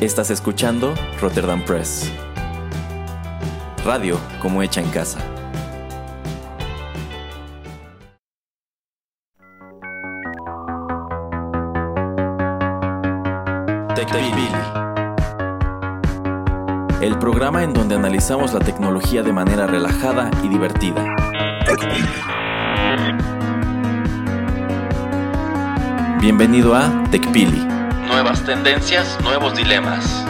Estás escuchando Rotterdam Press. Radio como hecha en casa. El programa en donde analizamos la tecnología de manera relajada y divertida. Bienvenido a TechPili. Nuevas tendencias, nuevos dilemas.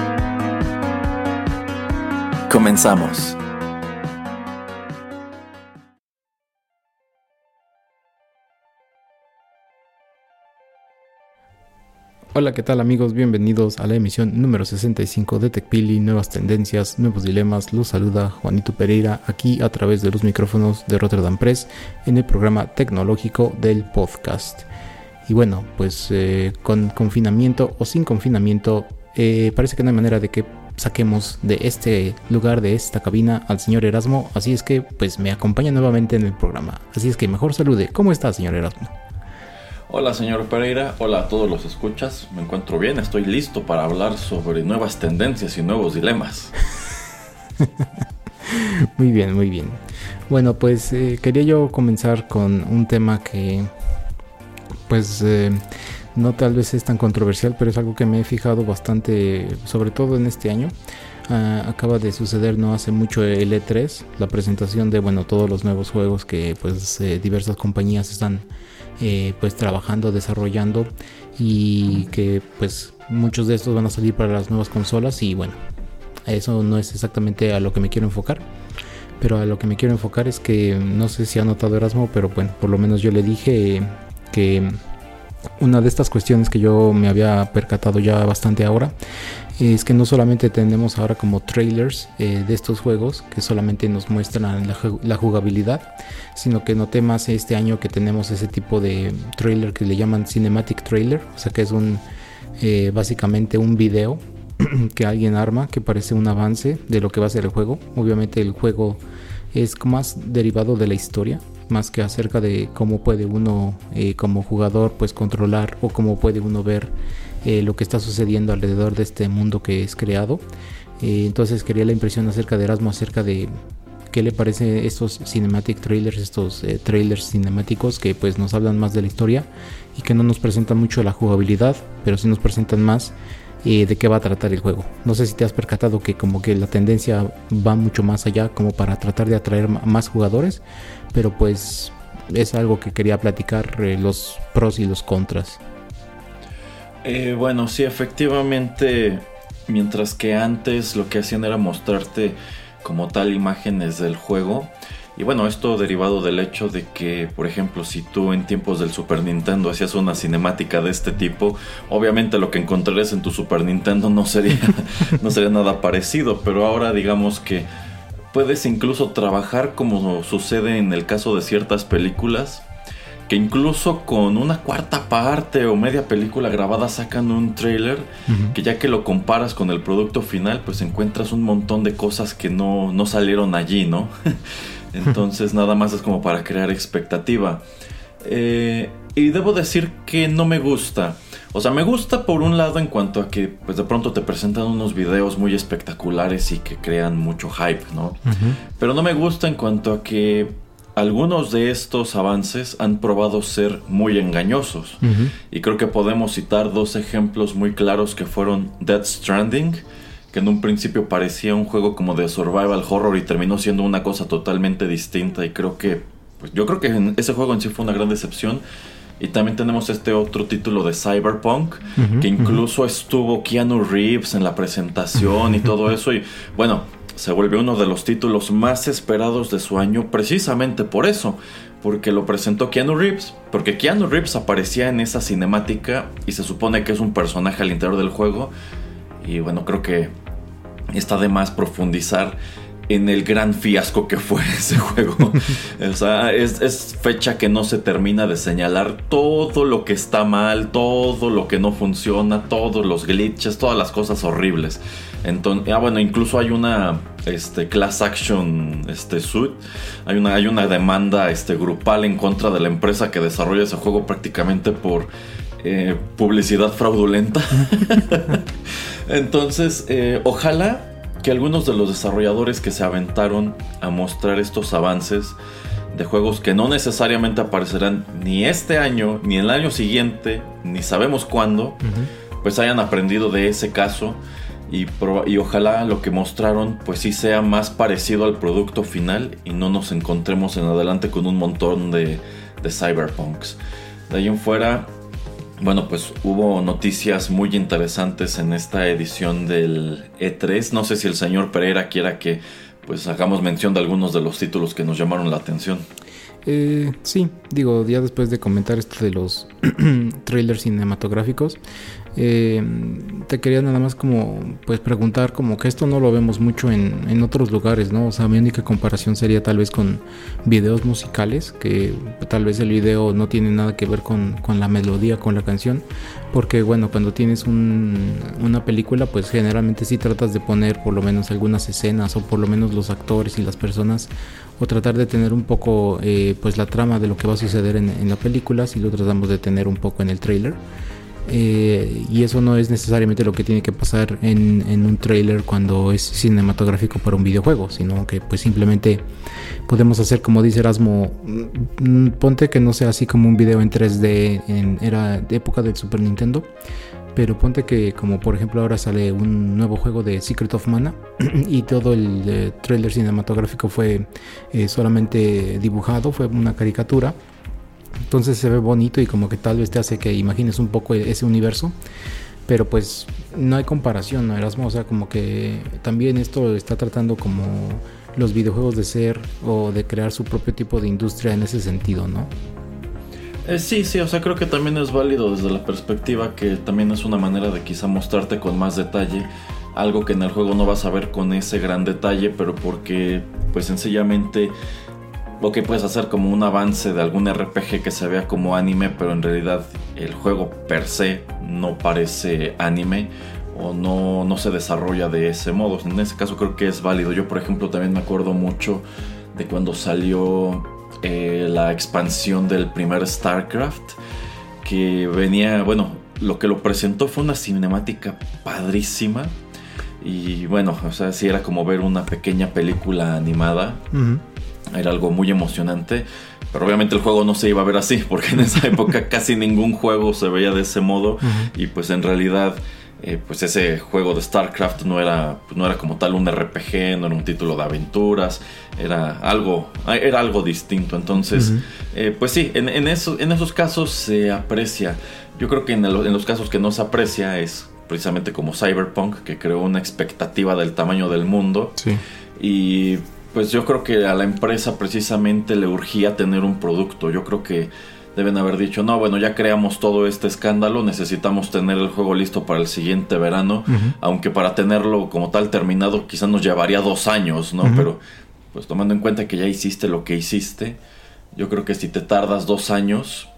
Comenzamos. Hola, ¿qué tal amigos? Bienvenidos a la emisión número 65 de TechPili, nuevas tendencias, nuevos dilemas. Los saluda Juanito Pereira aquí a través de los micrófonos de Rotterdam Press en el programa tecnológico del podcast. Y bueno, pues eh, con confinamiento o sin confinamiento, eh, parece que no hay manera de que saquemos de este lugar, de esta cabina, al señor Erasmo. Así es que, pues me acompaña nuevamente en el programa. Así es que mejor salude. ¿Cómo está, señor Erasmo? Hola señor Pereira, hola a todos los escuchas, me encuentro bien, estoy listo para hablar sobre nuevas tendencias y nuevos dilemas. muy bien, muy bien. Bueno, pues eh, quería yo comenzar con un tema que pues eh, no tal vez es tan controversial, pero es algo que me he fijado bastante, sobre todo en este año. Uh, acaba de suceder no hace mucho el E3, la presentación de bueno todos los nuevos juegos que pues eh, diversas compañías están eh, pues trabajando, desarrollando y que pues muchos de estos van a salir para las nuevas consolas y bueno, eso no es exactamente a lo que me quiero enfocar. Pero a lo que me quiero enfocar es que no sé si ha notado Erasmo, pero bueno, por lo menos yo le dije que una de estas cuestiones que yo me había percatado ya bastante ahora es que no solamente tenemos ahora como trailers eh, de estos juegos que solamente nos muestran la, jugabilidad, sino que noté más este año que tenemos ese tipo de trailer que le llaman cinematic trailer, o sea que es un eh, básicamente un video que alguien arma que parece un avance de lo que va a ser el juego. Obviamente el juego es más derivado de la historia, más que acerca de cómo puede uno eh, como jugador pues controlar o cómo puede uno ver eh, lo que está sucediendo alrededor de este mundo que es creado. Eh, entonces quería la impresión acerca de Erasmo, acerca de qué le parece estos cinematic trailers, estos trailers cinemáticos que pues nos hablan más de la historia y que no nos presentan mucho la jugabilidad, pero sí nos presentan más eh, de qué va a tratar el juego. No sé si te has percatado que como que la tendencia va mucho más allá como para tratar de atraer más jugadores, pero pues es algo que quería platicar eh, los pros y los contras. Eh, bueno, sí, efectivamente, mientras que antes lo que hacían era mostrarte como tal imágenes del juego. Y bueno, esto derivado del hecho de que, por ejemplo, si tú en tiempos del Super Nintendo hacías una cinemática de este tipo, obviamente lo que encontrarías en tu Super Nintendo no sería, no sería nada parecido, pero ahora digamos que puedes incluso trabajar como sucede en el caso de ciertas películas, que incluso con una cuarta parte o media película grabada sacan un trailer que ya que lo comparas con el producto final, pues encuentras un montón de cosas que no, no salieron allí, ¿no? Entonces nada más es como para crear expectativa. Eh, y debo decir que no me gusta. O sea, me gusta por un lado en cuanto a que pues de pronto te presentan unos videos muy espectaculares y que crean mucho hype, ¿no? Pero no me gusta en cuanto a que algunos de estos avances han probado ser muy engañosos. Y creo que podemos citar dos ejemplos muy claros que fueron Death Stranding, que en un principio parecía un juego como de survival horror y terminó siendo una cosa totalmente distinta y creo que pues yo creo que en- ese juego en sí fue una gran decepción. Y también tenemos este otro título de Cyberpunk, que incluso estuvo Keanu Reeves en la presentación y todo eso. Y bueno, se volvió uno de los títulos más esperados de su año precisamente por eso. Porque lo presentó Keanu Reeves. Porque Keanu Reeves aparecía en esa cinemática y se supone que es un personaje al interior del juego. Y bueno, creo que está de más profundizar en el gran fiasco que fue ese juego. o sea, es, es fecha que no se termina de señalar todo lo que está mal, todo lo que no funciona, todos los glitches, todas las cosas horribles. Entonces, ah, bueno, incluso hay una este, class action este, suit. Hay una, hay una demanda este, grupal en contra de la empresa que desarrolla ese juego prácticamente por eh, publicidad fraudulenta. Entonces, eh, ojalá que algunos de los desarrolladores que se aventaron a mostrar estos avances de juegos que no necesariamente aparecerán ni este año, ni el año siguiente, ni sabemos cuándo, pues hayan aprendido de ese caso y, y, ojalá lo que mostraron pues sí sea más parecido al producto final y no nos encontremos en adelante con un montón de, de cyberpunks. De ahí en fuera, bueno, pues hubo noticias muy interesantes en esta edición del E3. No sé si el señor Pereira quiera que pues hagamos mención de algunos de los títulos que nos llamaron la atención. Eh, sí, digo, ya después de comentar esto de los trailers cinematográficos, eh, te quería nada más como pues preguntar como que esto no lo vemos mucho en, en, otros lugares, ¿no? O sea, mi única comparación sería tal vez con videos musicales, que tal vez el video no tiene nada que ver con, con la melodía, con la canción, porque bueno, cuando tienes un, una película pues generalmente sí tratas de poner por lo menos algunas escenas o por lo menos los actores y las personas o tratar de tener un poco eh, pues la trama de lo que va a suceder en, en la película, si lo tratamos de tener un poco en el trailer. Eh, y eso no es necesariamente lo que tiene que pasar en, un trailer cuando es cinematográfico para un videojuego, sino que pues simplemente podemos hacer como dice Erasmo, mm, ponte que no sea así como un video en 3D en era época del Super Nintendo, pero ponte que como por ejemplo ahora sale un nuevo juego de Secret of Mana y todo el eh, trailer cinematográfico fue eh, solamente dibujado, fue una caricatura entonces se ve bonito y como que tal vez te hace que imagines un poco ese universo. Pero pues no hay comparación, ¿no, Erasmo? O sea, como que también esto está tratando como los videojuegos de ser o de crear su propio tipo de industria en ese sentido, ¿no? Eh, sí, sí, o sea, creo que también es válido desde la perspectiva que también es una manera de quizá mostrarte con más detalle algo que en el juego no vas a ver con ese gran detalle, pero porque pues sencillamente lo que puedes hacer como un avance de algún RPG que se vea como anime, pero en realidad el juego per se no parece anime o no, no se desarrolla de ese modo. En ese caso creo que es válido. Yo por ejemplo también me acuerdo mucho de cuando salió eh, la expansión del primer StarCraft, que venía, bueno, lo que lo presentó fue una cinemática padrísima. Y bueno, o sea, sí era como ver una pequeña película animada. Era algo muy emocionante. Pero obviamente el juego no se iba a ver así, porque en esa época casi ningún juego se veía de ese modo. Y pues en realidad, eh, pues ese juego de StarCraft no era, no era como tal un RPG, no era un título de aventuras, era algo, era algo distinto. Entonces, eh, pues sí, en, en, en, esos casos se aprecia. Yo creo que en, en los casos que no se aprecia es precisamente como Cyberpunk, que creó una expectativa del tamaño del mundo. Sí. Y pues yo creo que a la empresa precisamente le urgía tener un producto. Yo creo que deben haber dicho, no, bueno, ya creamos todo este escándalo, necesitamos tener el juego listo para el siguiente verano, aunque para tenerlo como tal terminado quizás nos llevaría dos años, ¿no? Pero pues tomando en cuenta que ya hiciste lo que hiciste, yo creo que si te tardas dos años,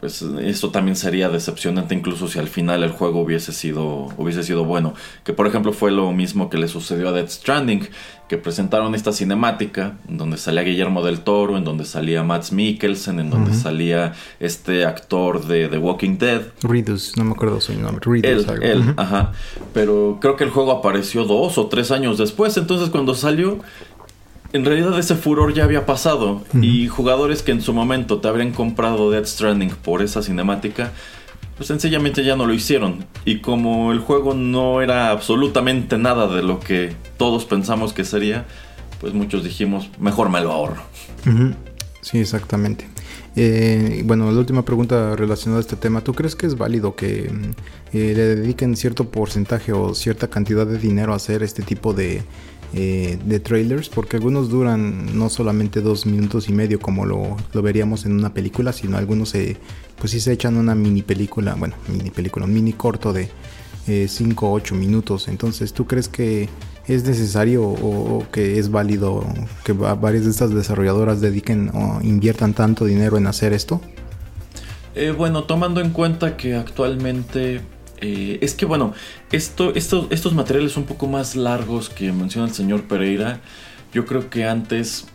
pues esto también sería decepcionante incluso si al final el juego hubiese sido hubiese sido bueno. Que por ejemplo fue lo mismo que le sucedió a Death Stranding que presentaron esta cinemática en donde salía Guillermo del Toro en donde salía Matt Mikkelsen en donde salía este actor de The Walking Dead. Ridus no me acuerdo su nombre él, él ajá. Pero creo que el juego apareció dos o tres años después. Entonces cuando salió en realidad ese furor ya había pasado y jugadores que en su momento te habrían comprado Death Stranding por esa cinemática, pues sencillamente ya no lo hicieron. Y como el juego no era absolutamente nada de lo que todos pensamos que sería, pues muchos dijimos, mejor me lo ahorro. Sí, exactamente. Eh, bueno, la última pregunta relacionada a este tema, ¿tú crees que es válido que eh, le dediquen cierto porcentaje o cierta cantidad de dinero a hacer este tipo de eh, de trailers, porque algunos duran no solamente dos minutos y medio como lo, veríamos en una película, sino algunos se, pues sí se echan una mini película, bueno, mini película, un mini corto de 5 o 8 minutos. Entonces, ¿tú crees que es necesario o, que es válido que varias de estas desarrolladoras dediquen o inviertan tanto dinero en hacer esto? Eh, bueno, tomando en cuenta que actualmente eh, es que bueno, esto, estos materiales un poco más largos que menciona el señor Pereira, yo creo que antes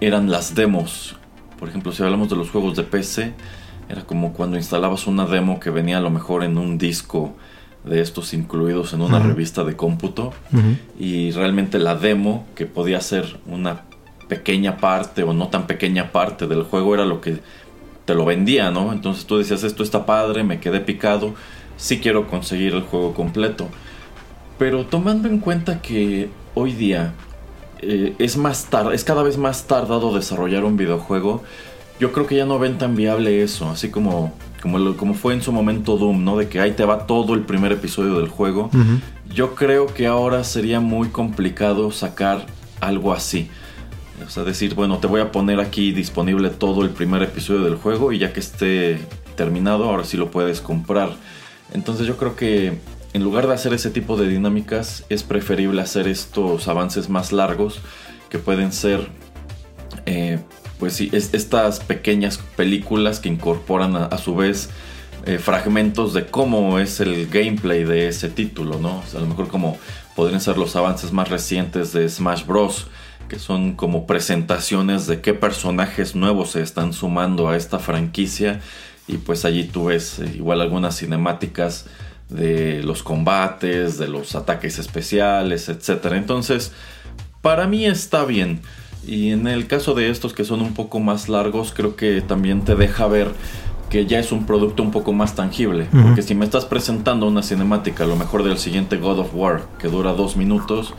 eran las demos. Por ejemplo, si hablamos de los juegos de PC, Era como cuando instalabas una demo que venía a lo mejor en un disco de estos incluidos en una revista de cómputo y realmente la demo que podía ser una pequeña parte o no tan pequeña parte del juego era lo que te lo vendía, ¿no? Entonces tú decías, esto está padre, me quedé picado, sí quiero conseguir el juego completo. Pero tomando en cuenta que hoy día eh, es más es cada vez más tardado desarrollar un videojuego, yo creo que ya no ven tan viable eso, así como como, como fue en su momento Doom, ¿no? De que ahí te va todo el primer episodio del juego. Yo creo que ahora sería muy complicado sacar algo así. O sea, decir, bueno, te voy a poner aquí disponible todo el primer episodio del juego y ya que esté terminado, ahora sí lo puedes comprar. Entonces yo creo que en lugar de hacer ese tipo de dinámicas, es preferible hacer estos avances más largos que pueden ser eh, pues sí, es, estas pequeñas películas que incorporan a, su vez eh, fragmentos de cómo es el gameplay de ese título, ¿no? a lo mejor como podrían ser los avances más recientes de Smash Bros. que son como presentaciones de qué personajes nuevos se están sumando a esta franquicia y pues allí tú ves eh, igual algunas cinemáticas de los combates, de los ataques especiales, etc. Entonces, para mí está bien. Y en el caso de estos que son un poco más largos, creo que también te deja ver que ya es un producto un poco más tangible. Porque si me estás presentando una cinemática, a lo mejor del siguiente God of War, que dura dos minutos,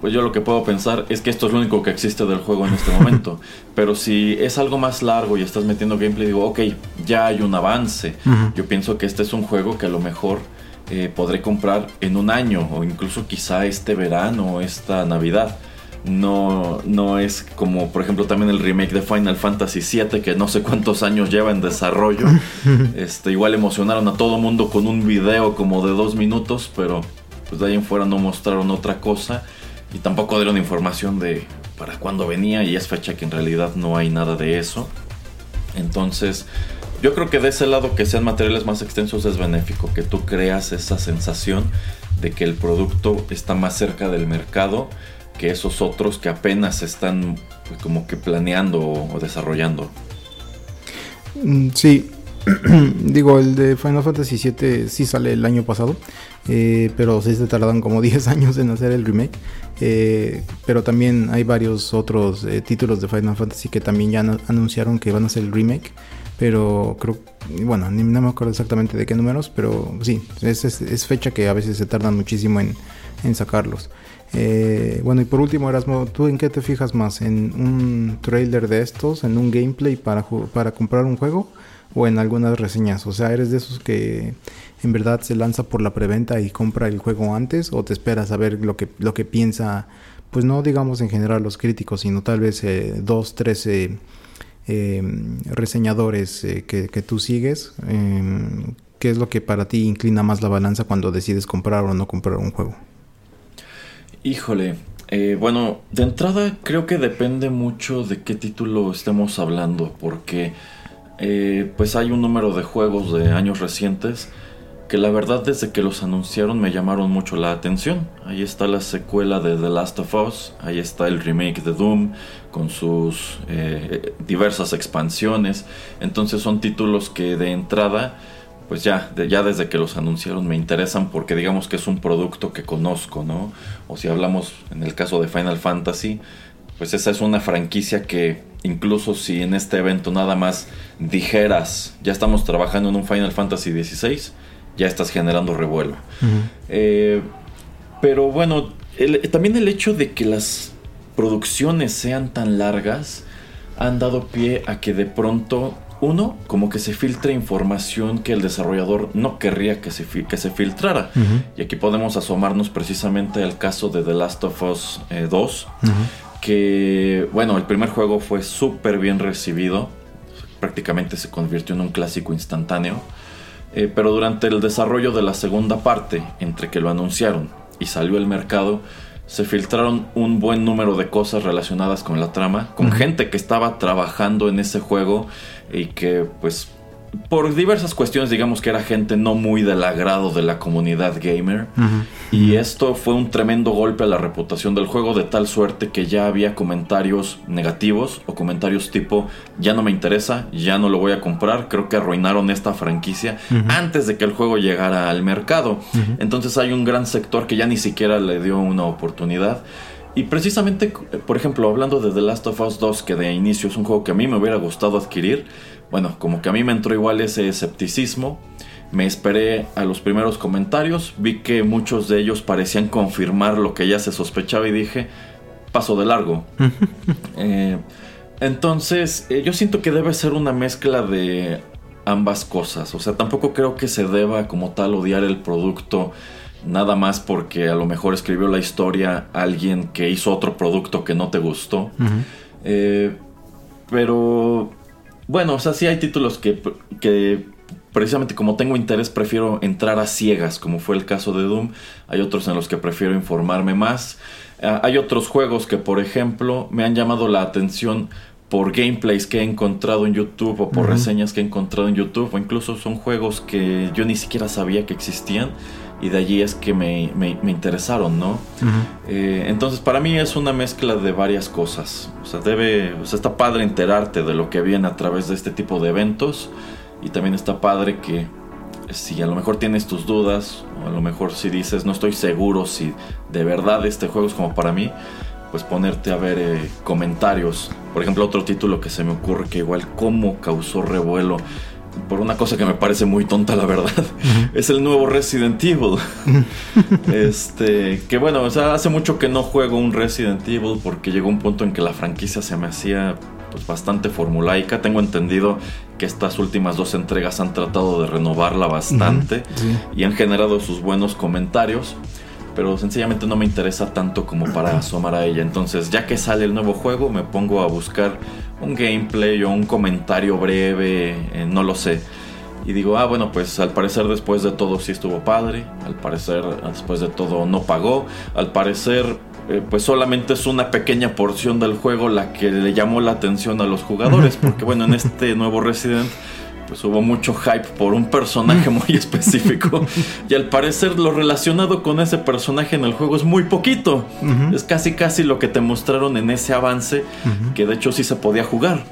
pues yo lo que puedo pensar es que esto es lo único que existe del juego en este momento. Pero si es algo más largo y estás metiendo gameplay, digo, ok, ya hay un avance. Yo pienso que este es un juego que a lo mejor eh, podré comprar en un año o incluso quizá este verano o esta Navidad no, no es como por ejemplo también el remake de Final Fantasy VII que no sé cuántos años lleva en desarrollo. Este, igual emocionaron a todo mundo con un video como de dos minutos, pero pues de ahí en fuera no mostraron otra cosa y tampoco dieron información de para cuándo venía y es fecha que en realidad no hay nada de eso. Entonces, yo creo que de ese lado que sean materiales más extensos es benéfico, que tú creas esa sensación de que el producto está más cerca del mercado que esos otros que apenas están pues, como que planeando o desarrollando. Mm, sí, digo, el de Final Fantasy VII sí sale el año pasado, eh, pero sí se tardan como 10 años en hacer el remake. Eh, pero también hay varios otros eh, títulos de Final Fantasy que también ya anunciaron que van a hacer el remake. Pero creo, bueno, no me acuerdo exactamente de qué números, pero sí, es, fecha que a veces se tardan muchísimo en sacarlos. Eh, bueno, y por último, Erasmo, ¿tú en qué te fijas más? ¿En un trailer de estos? ¿En un gameplay para, para comprar un juego? ¿O en algunas reseñas? O sea, ¿eres de esos que en verdad se lanza por la preventa y compra el juego antes? ¿O te esperas a ver lo que, lo que piensa, pues no digamos en general los críticos, sino tal vez eh, dos, tres eh, reseñadores que, que, tú sigues? Em, ¿Qué es lo que para ti inclina más la balanza cuando decides comprar o no comprar un juego? Híjole, eh, bueno, de entrada creo que depende mucho de qué título estemos hablando, porque eh, pues hay un número de juegos de años recientes que la verdad desde que los anunciaron me llamaron mucho la atención. Ahí está la secuela de The Last of Us, ahí está el remake de Doom con sus eh, diversas expansiones, entonces son títulos que de entrada pues ya, ya desde que los anunciaron me interesan porque digamos que es un producto que conozco, ¿no? O si hablamos en el caso de Final Fantasy, pues esa es una franquicia que incluso si en este evento nada más dijeras, ya estamos trabajando en un Final Fantasy XVI, ya estás generando revuelo. Eh, pero bueno, también el hecho de que las producciones sean tan largas han dado pie a que de pronto uno, como que se filtre información que el desarrollador no querría que se, que se filtrara. Y aquí podemos asomarnos precisamente al caso de The Last of Us 2, eh, que, bueno, el primer juego fue súper bien recibido, prácticamente se convirtió en un clásico instantáneo, eh, pero durante el desarrollo de la segunda parte, entre que lo anunciaron y salió al mercado, se filtraron un buen número de cosas relacionadas con la trama, con gente que estaba trabajando en ese juego y que pues por diversas cuestiones, digamos que era gente no muy del agrado de la comunidad gamer. Y esto fue un tremendo golpe a la reputación del juego, de tal suerte que ya había comentarios negativos o comentarios tipo: ya no me interesa, ya no lo voy a comprar. Creo que arruinaron esta franquicia antes de que el juego llegara al mercado. Entonces hay un gran sector que ya ni siquiera le dio una oportunidad. Y precisamente, por ejemplo, hablando de The Last of Us 2, que de inicio es un juego que a mí me hubiera gustado adquirir, bueno, como que a mí me entró igual ese escepticismo. Me esperé a los primeros comentarios, vi que muchos de ellos parecían confirmar lo que ya se sospechaba y dije, paso de largo. Eh, entonces, eh, yo siento que debe ser una mezcla de ambas cosas. O sea, tampoco creo que se deba como tal odiar el producto nada más porque a lo mejor escribió la historia alguien que hizo otro producto que no te gustó. Eh, pero bueno, o sea, sí hay títulos que, que precisamente como tengo interés prefiero entrar a ciegas, como fue el caso de Doom. Hay otros en los que prefiero informarme más. Ah, hay otros juegos que, por ejemplo, me han llamado la atención por gameplays que he encontrado en YouTube o por reseñas que he encontrado en YouTube o incluso son juegos que yo ni siquiera sabía que existían y de allí es que me, me, interesaron, ¿no? Eh, entonces para mí es una mezcla de varias cosas. O sea, debe, o sea, está padre enterarte de lo que viene a través de este tipo de eventos y también está padre que si a lo mejor tienes tus dudas o a lo mejor si dices no estoy seguro si de verdad este juego es como para mí, pues ponerte a ver eh, comentarios. Por ejemplo, otro título que se me ocurre que igual cómo causó revuelo por una cosa que me parece muy tonta, la verdad. Es el nuevo Resident Evil. este, que bueno, o sea, hace mucho que no juego un Resident Evil porque llegó un punto en que la franquicia se me hacía pues bastante formulaica. Tengo entendido que estas últimas dos entregas han tratado de renovarla bastante y han generado sus buenos comentarios pero sencillamente no me interesa tanto como para asomar a ella. Entonces, ya que sale el nuevo juego, me pongo a buscar un gameplay o un comentario breve, eh, no lo sé. Y digo, ah, bueno, pues al parecer después de todo sí estuvo padre, al parecer después de todo no pagó, al parecer eh, pues solamente es una pequeña porción del juego la que le llamó la atención a los jugadores, porque bueno, en este nuevo Resident pues hubo mucho hype por un personaje muy específico. y al parecer lo relacionado con ese personaje en el juego es muy poquito. Es casi casi lo que te mostraron en ese avance, que de hecho sí se podía jugar.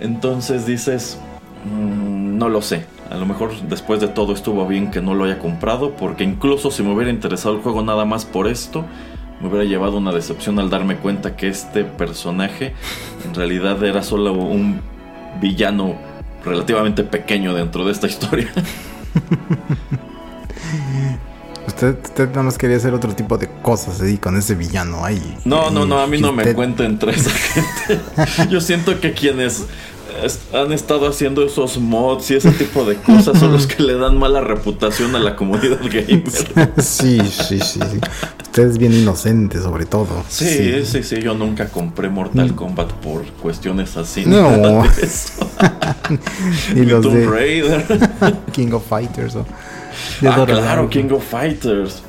Entonces dices, mm, no lo sé. A lo mejor después de todo estuvo bien que no lo haya comprado, porque incluso si me hubiera interesado el juego nada más por esto, me hubiera llevado una decepción al darme cuenta que este personaje en realidad era solo un villano relativamente pequeño dentro de esta historia. Usted, usted nada más quería hacer otro tipo de cosas ahí con ese villano ahí. No, no, no, a mí no me cuenta entre esa gente. Yo siento que quienes han estado haciendo esos mods y ese tipo de cosas son los que le dan mala reputación a la comunidad gamer. Sí, sí, sí. Usted es bien inocente sobre todo. Sí, sí, sí, yo nunca compré Mortal mm. Kombat por cuestiones así. No. y los Tomb Raider. King of Fighters. ah, claro, King of Fighters.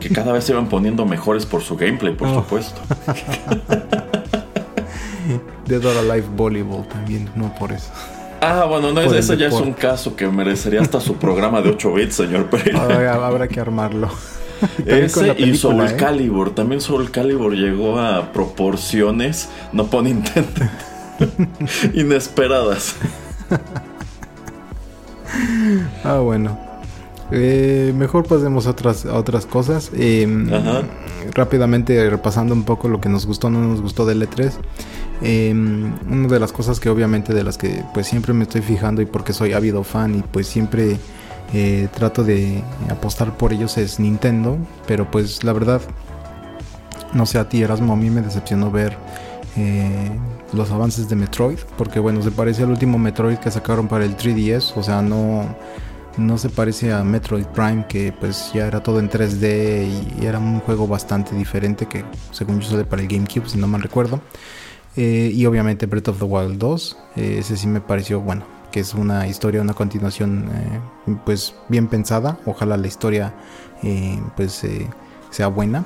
Que cada vez se van poniendo mejores por su gameplay, por oh. supuesto. Dead or Alive Volleyball también, no por eso. Ah, bueno, no, ese ya es un caso que merecería hasta su programa de 8 bits, señor Pereira. Habrá que armarlo. Ese y Soul ¿eh? Calibur. También Soul Calibur llegó a proporciones, no pone intento, inesperadas. ah, bueno. Eh, mejor pasemos a otras, a otras cosas. Em, rápidamente repasando un poco lo que nos gustó, no nos gustó del E3. Em, una de las cosas que obviamente de las que pues siempre me estoy fijando y porque soy ávido fan y pues siempre eh, trato de apostar por ellos es Nintendo, pero pues la verdad, no sé a ti Erasmo, a mí me decepcionó ver eh, los avances de Metroid, porque bueno, se parece al último Metroid que sacaron para el 3DS, o sea, no, no se parece a Metroid Prime, que pues ya era todo en 3D y era un juego bastante diferente que según yo sale para el GameCube, si no mal recuerdo. Eh, y obviamente Breath of the Wild 2. Eh, ese sí me pareció, bueno, que es una historia, una continuación eh, pues bien pensada. Ojalá la historia pues sea buena.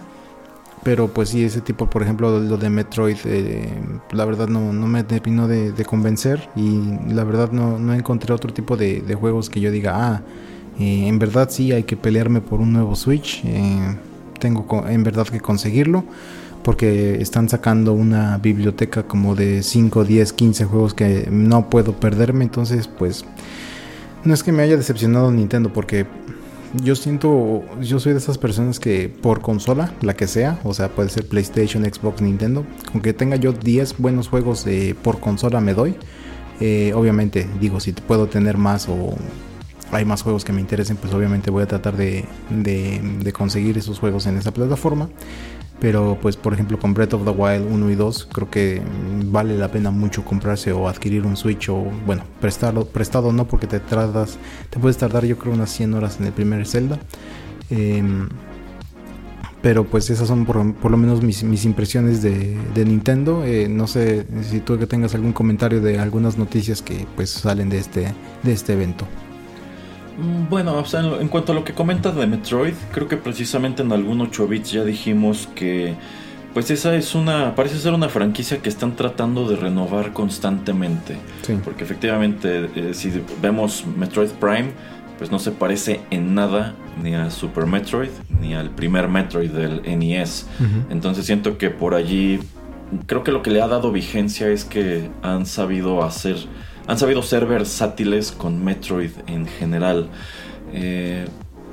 pero pues sí, ese tipo, por ejemplo, lo de Metroid, eh, la verdad no, no me terminó de, convencer y la verdad no, no encontré otro tipo de, juegos que yo diga, ah, eh, en verdad sí hay que pelearme por un nuevo Switch, eh, tengo en verdad que conseguirlo porque están sacando una biblioteca como de 5, 10, 15 juegos que no puedo perderme, entonces pues no es que me haya decepcionado Nintendo porque yo siento, yo soy de esas personas que por consola, la que sea, o sea, puede ser PlayStation, Xbox, Nintendo, con que tenga yo 10 buenos juegos por consola me doy. Eh, obviamente, digo, si puedo tener más o hay más juegos que me interesen, pues obviamente voy a tratar de, de conseguir esos juegos en esa plataforma. Pero pues por ejemplo con Breath of the Wild 1 y 2 creo que vale la pena mucho comprarse o adquirir un Switch o bueno, prestarlo, prestado no porque te tratas, te puedes tardar yo creo unas 100 horas en el primer Zelda. Em, pero pues esas son por, lo menos mis, impresiones de, Nintendo. Eh, no sé si tú que tengas algún comentario de algunas noticias que pues salen de este, de este evento. Mm, bueno, en, cuanto a lo que comentas de Metroid, creo que precisamente en algún 8 bits ya dijimos que pues esa es una, parece ser una franquicia que están tratando de renovar constantemente. Porque efectivamente, eh, si vemos Metroid Prime, pues no se parece en nada ni a Super Metroid ni al primer Metroid del NES. Entonces siento que por allí, creo que lo que le ha dado vigencia es que han sabido hacer han sabido ser versátiles con Metroid en general. Eh,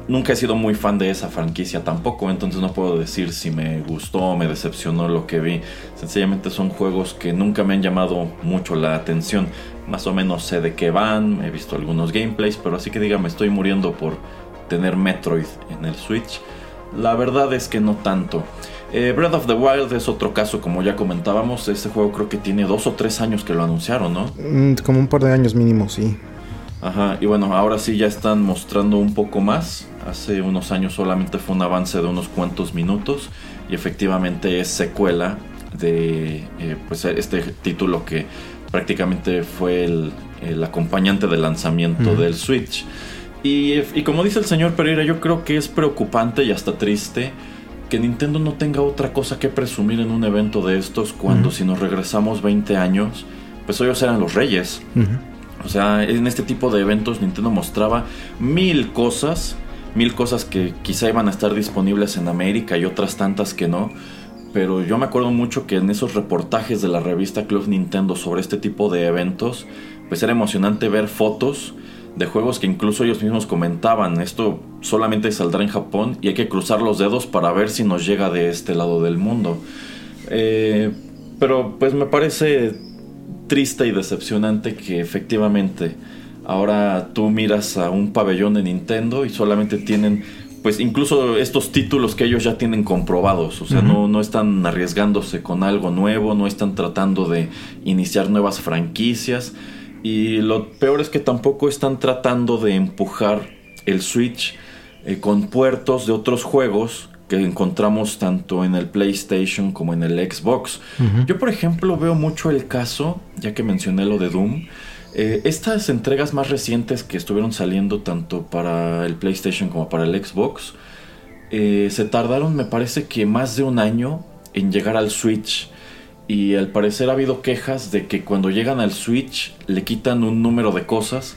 nunca he sido muy fan de esa franquicia tampoco, entonces no puedo decir si me gustó o me decepcionó lo que vi. Sencillamente son juegos que nunca me han llamado mucho la atención. Más o menos sé de qué van, he visto algunos gameplays, pero así que diga, me estoy muriendo por tener Metroid en el Switch. La verdad es que no tanto. Eh, Breath of the Wild es otro caso, como ya comentábamos. Este juego creo que tiene dos o tres años que lo anunciaron, ¿no? Mm, como un par de años mínimo, sí. Ajá, y bueno, ahora sí ya están mostrando un poco más. Hace unos años solamente fue un avance de unos cuantos minutos. Y efectivamente es secuela de eh, pues este título que prácticamente fue el, acompañante del lanzamiento del Switch. Y, y como dice el señor Pereira, yo creo que es preocupante y hasta triste que Nintendo no tenga otra cosa que presumir en un evento de estos cuando si nos regresamos 20 años, pues ellos eran los reyes. O sea, en este tipo de eventos Nintendo mostraba mil cosas, mil cosas que quizá iban a estar disponibles en América y otras tantas que no. Pero yo me acuerdo mucho que en esos reportajes de la revista Club Nintendo sobre este tipo de eventos, pues era emocionante ver fotos de juegos que incluso ellos mismos comentaban, esto solamente saldrá en Japón y hay que cruzar los dedos para ver si nos llega de este lado del mundo. Eh, pero pues me parece triste y decepcionante que efectivamente ahora tú miras a un pabellón de Nintendo y solamente tienen pues incluso estos títulos que ellos ya tienen comprobados, o sea, no, no están arriesgándose con algo nuevo, no están tratando de iniciar nuevas franquicias y lo peor es que tampoco están tratando de empujar el Switch eh, con puertos de otros juegos que encontramos tanto en el PlayStation como en el Xbox. Yo, por ejemplo, veo mucho el caso, ya que mencioné lo de Doom, eh, estas entregas más recientes que estuvieron saliendo tanto para el PlayStation como para el Xbox, eh, se tardaron, me parece que más de un año en llegar al Switch. Y al parecer ha habido quejas de que cuando llegan al Switch le quitan un número de cosas.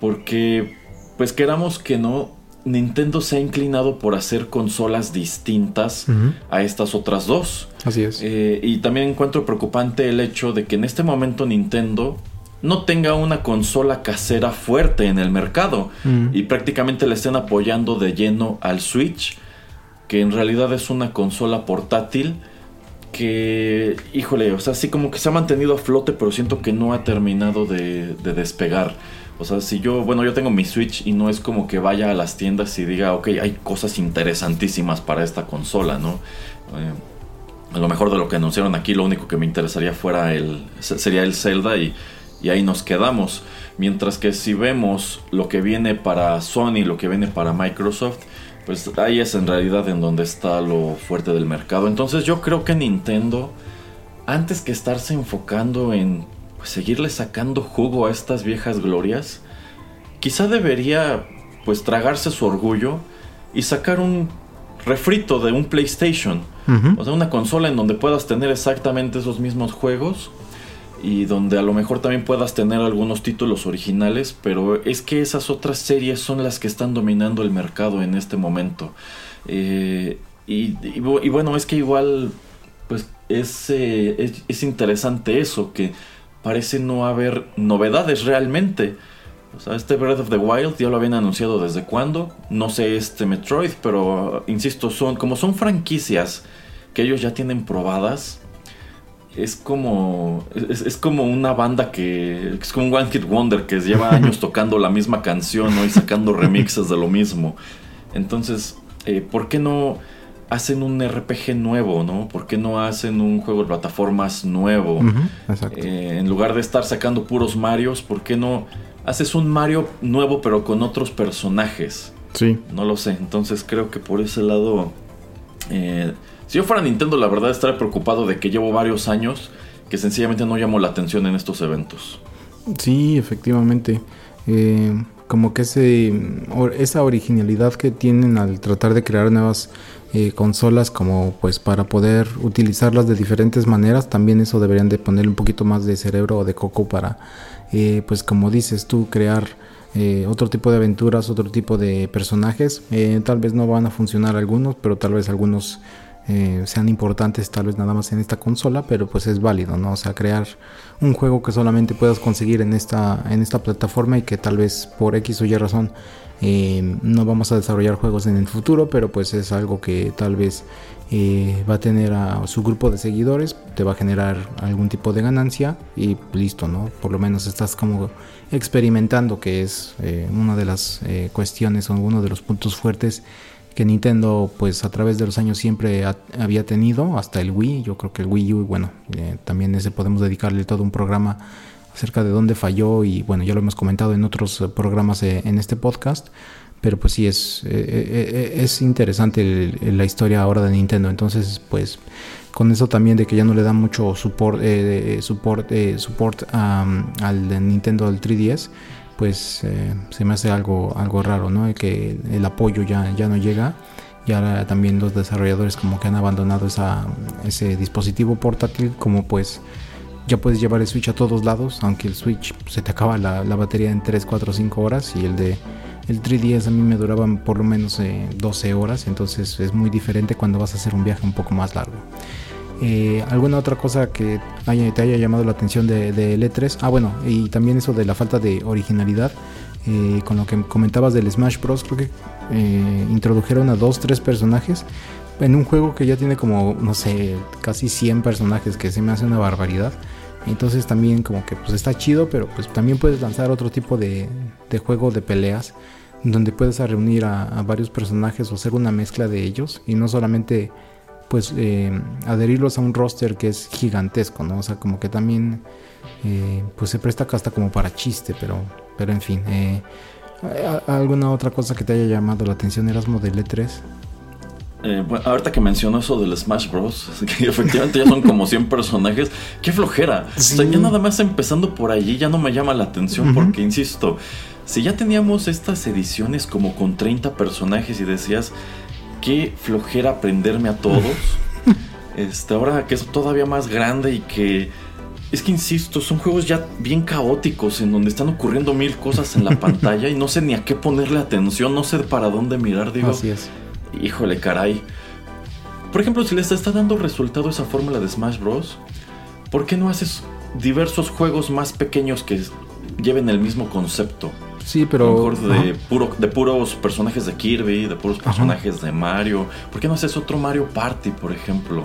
Porque, pues queramos que no, Nintendo se ha inclinado por hacer consolas distintas a estas otras dos. Así es. Eh, y también encuentro preocupante el hecho de que en este momento Nintendo no tenga una consola casera fuerte en el mercado y prácticamente le estén apoyando de lleno al Switch, que en realidad es una consola portátil que, híjole, o sea, sí como que se ha mantenido a flote, pero siento que no ha terminado de, despegar. O sea, si yo, bueno, yo tengo mi Switch y no es como que vaya a las tiendas y diga, ok, hay cosas interesantísimas para esta consola, ¿no? Eh, a lo mejor de lo que anunciaron aquí, lo único que me interesaría fuera el, sería el Zelda y, y ahí nos quedamos. Mientras que si vemos lo que viene para Sony, lo que viene para Microsoft, pues ahí es en realidad en donde está lo fuerte del mercado. Entonces yo creo que Nintendo, antes que estarse enfocando en pues, seguirle sacando jugo a estas viejas glorias, quizá debería pues tragarse su orgullo y sacar un refrito de un PlayStation. O sea, una consola en donde puedas tener exactamente esos mismos juegos y donde a lo mejor también puedas tener algunos títulos originales, pero es que esas otras series son las que están dominando el mercado en este momento. Eh, y, bueno, es que igual, pues es, eh, es, interesante eso, que parece no haber novedades realmente. O sea, este Breath of the Wild ya lo habían anunciado desde cuándo. No sé este Metroid, pero insisto, son como son franquicias que ellos ya tienen probadas es como es, como una banda que es como un One Hit Wonder que lleva años tocando la misma canción y sacando remixes de lo mismo. Entonces eh, ¿por qué no hacen un RPG nuevo no ¿por qué no hacen un juego de plataformas nuevo eh, en lugar de estar sacando puros Marios ¿por qué no haces un Mario nuevo pero con otros personajes sí. No lo sé. Entonces creo que por ese lado eh, si yo fuera Nintendo, la verdad estaría preocupado de que llevo varios años que sencillamente no llamo la atención en estos eventos. Sí, efectivamente. Eh, como que esa originalidad que tienen al tratar de crear nuevas eh, consolas como pues para poder utilizarlas de diferentes maneras también eso deberían de ponerle un poquito más de cerebro o de coco para eh, pues como dices tú crear otro tipo de aventuras otro tipo de personajes tal vez no van a funcionar algunos pero tal vez algunos eh, sean importantes tal vez nada más en esta consola, pero pues es válido, ¿no? O sea, crear un juego que solamente puedas conseguir en esta, en esta plataforma y que tal vez por X o Y razón eh, no vamos a desarrollar juegos en el futuro, pero pues es algo que tal vez eh, va a tener a su grupo de seguidores, te va a generar algún tipo de ganancia y listo, ¿no? Por lo menos estás como experimentando, que es una de las cuestiones o uno de los puntos fuertes que Nintendo pues a través de los años siempre había tenido, hasta el Wii, yo creo que el Wii U, bueno, eh, también ese podemos dedicarle todo un programa acerca de dónde falló y bueno, ya lo hemos comentado en otros eh, programas eh, en este podcast, pero pues sí es, es interesante la historia ahora de Nintendo, entonces pues con eso también de que ya no le dan mucho support, support, support al Nintendo al 3DS, pues eh, se me hace algo, algo raro, ¿no? Que el apoyo ya, ya no llega y ahora también los desarrolladores como que han abandonado ese dispositivo portátil como pues ya puedes llevar el Switch a todos lados, aunque el Switch se te acaba la, batería en 3, 4, 5 horas y el de el 3DS a mí me duraban por lo menos 12 eh, horas, entonces es muy diferente cuando vas a hacer un viaje un poco más largo. Eh, ¿Alguna otra cosa que te haya llamado la atención de, de E3? Ah, bueno, y también eso de la falta de originalidad. Eh, con lo que comentabas del Smash Bros. Creo que eh, introdujeron a dos, tres personajes en un juego que ya tiene como, no sé, casi 100 personajes, que se me hace una barbaridad. Entonces también como que pues está chido, pero pues también puedes lanzar otro tipo de, juego de peleas donde puedes reunir a, a, varios personajes o hacer una mezcla de ellos y no solamente pues eh, adherirlos a un roster que es gigantesco, ¿no? O sea, como que también eh, pues se presta hasta como para chiste, pero, pero en fin. Eh, ¿Alguna otra cosa que te haya llamado la atención, Erasmo, del E3? bueno, ahorita que mencionó eso del Smash Bros, que efectivamente ya son como 100 personajes, qué flojera. O sea, ya nada más empezando por allí ya no me llama la atención porque, insisto, si ya teníamos estas ediciones como con 30 personajes y decías, qué flojera aprenderme a todos. Este, ahora que es todavía más grande y que es que insisto, son juegos ya bien caóticos en donde están ocurriendo mil cosas en la pantalla y no sé ni a qué ponerle atención, no sé para dónde mirar, digo. Así es. Híjole, caray. Por ejemplo, si les está dando resultado esa fórmula de Smash Bros, ¿por qué no haces diversos juegos más pequeños que lleven el mismo concepto? Sí, pero. de, puro, de puros personajes de Kirby, de puros personajes de Mario. ¿Por qué no haces otro Mario Party, por ejemplo?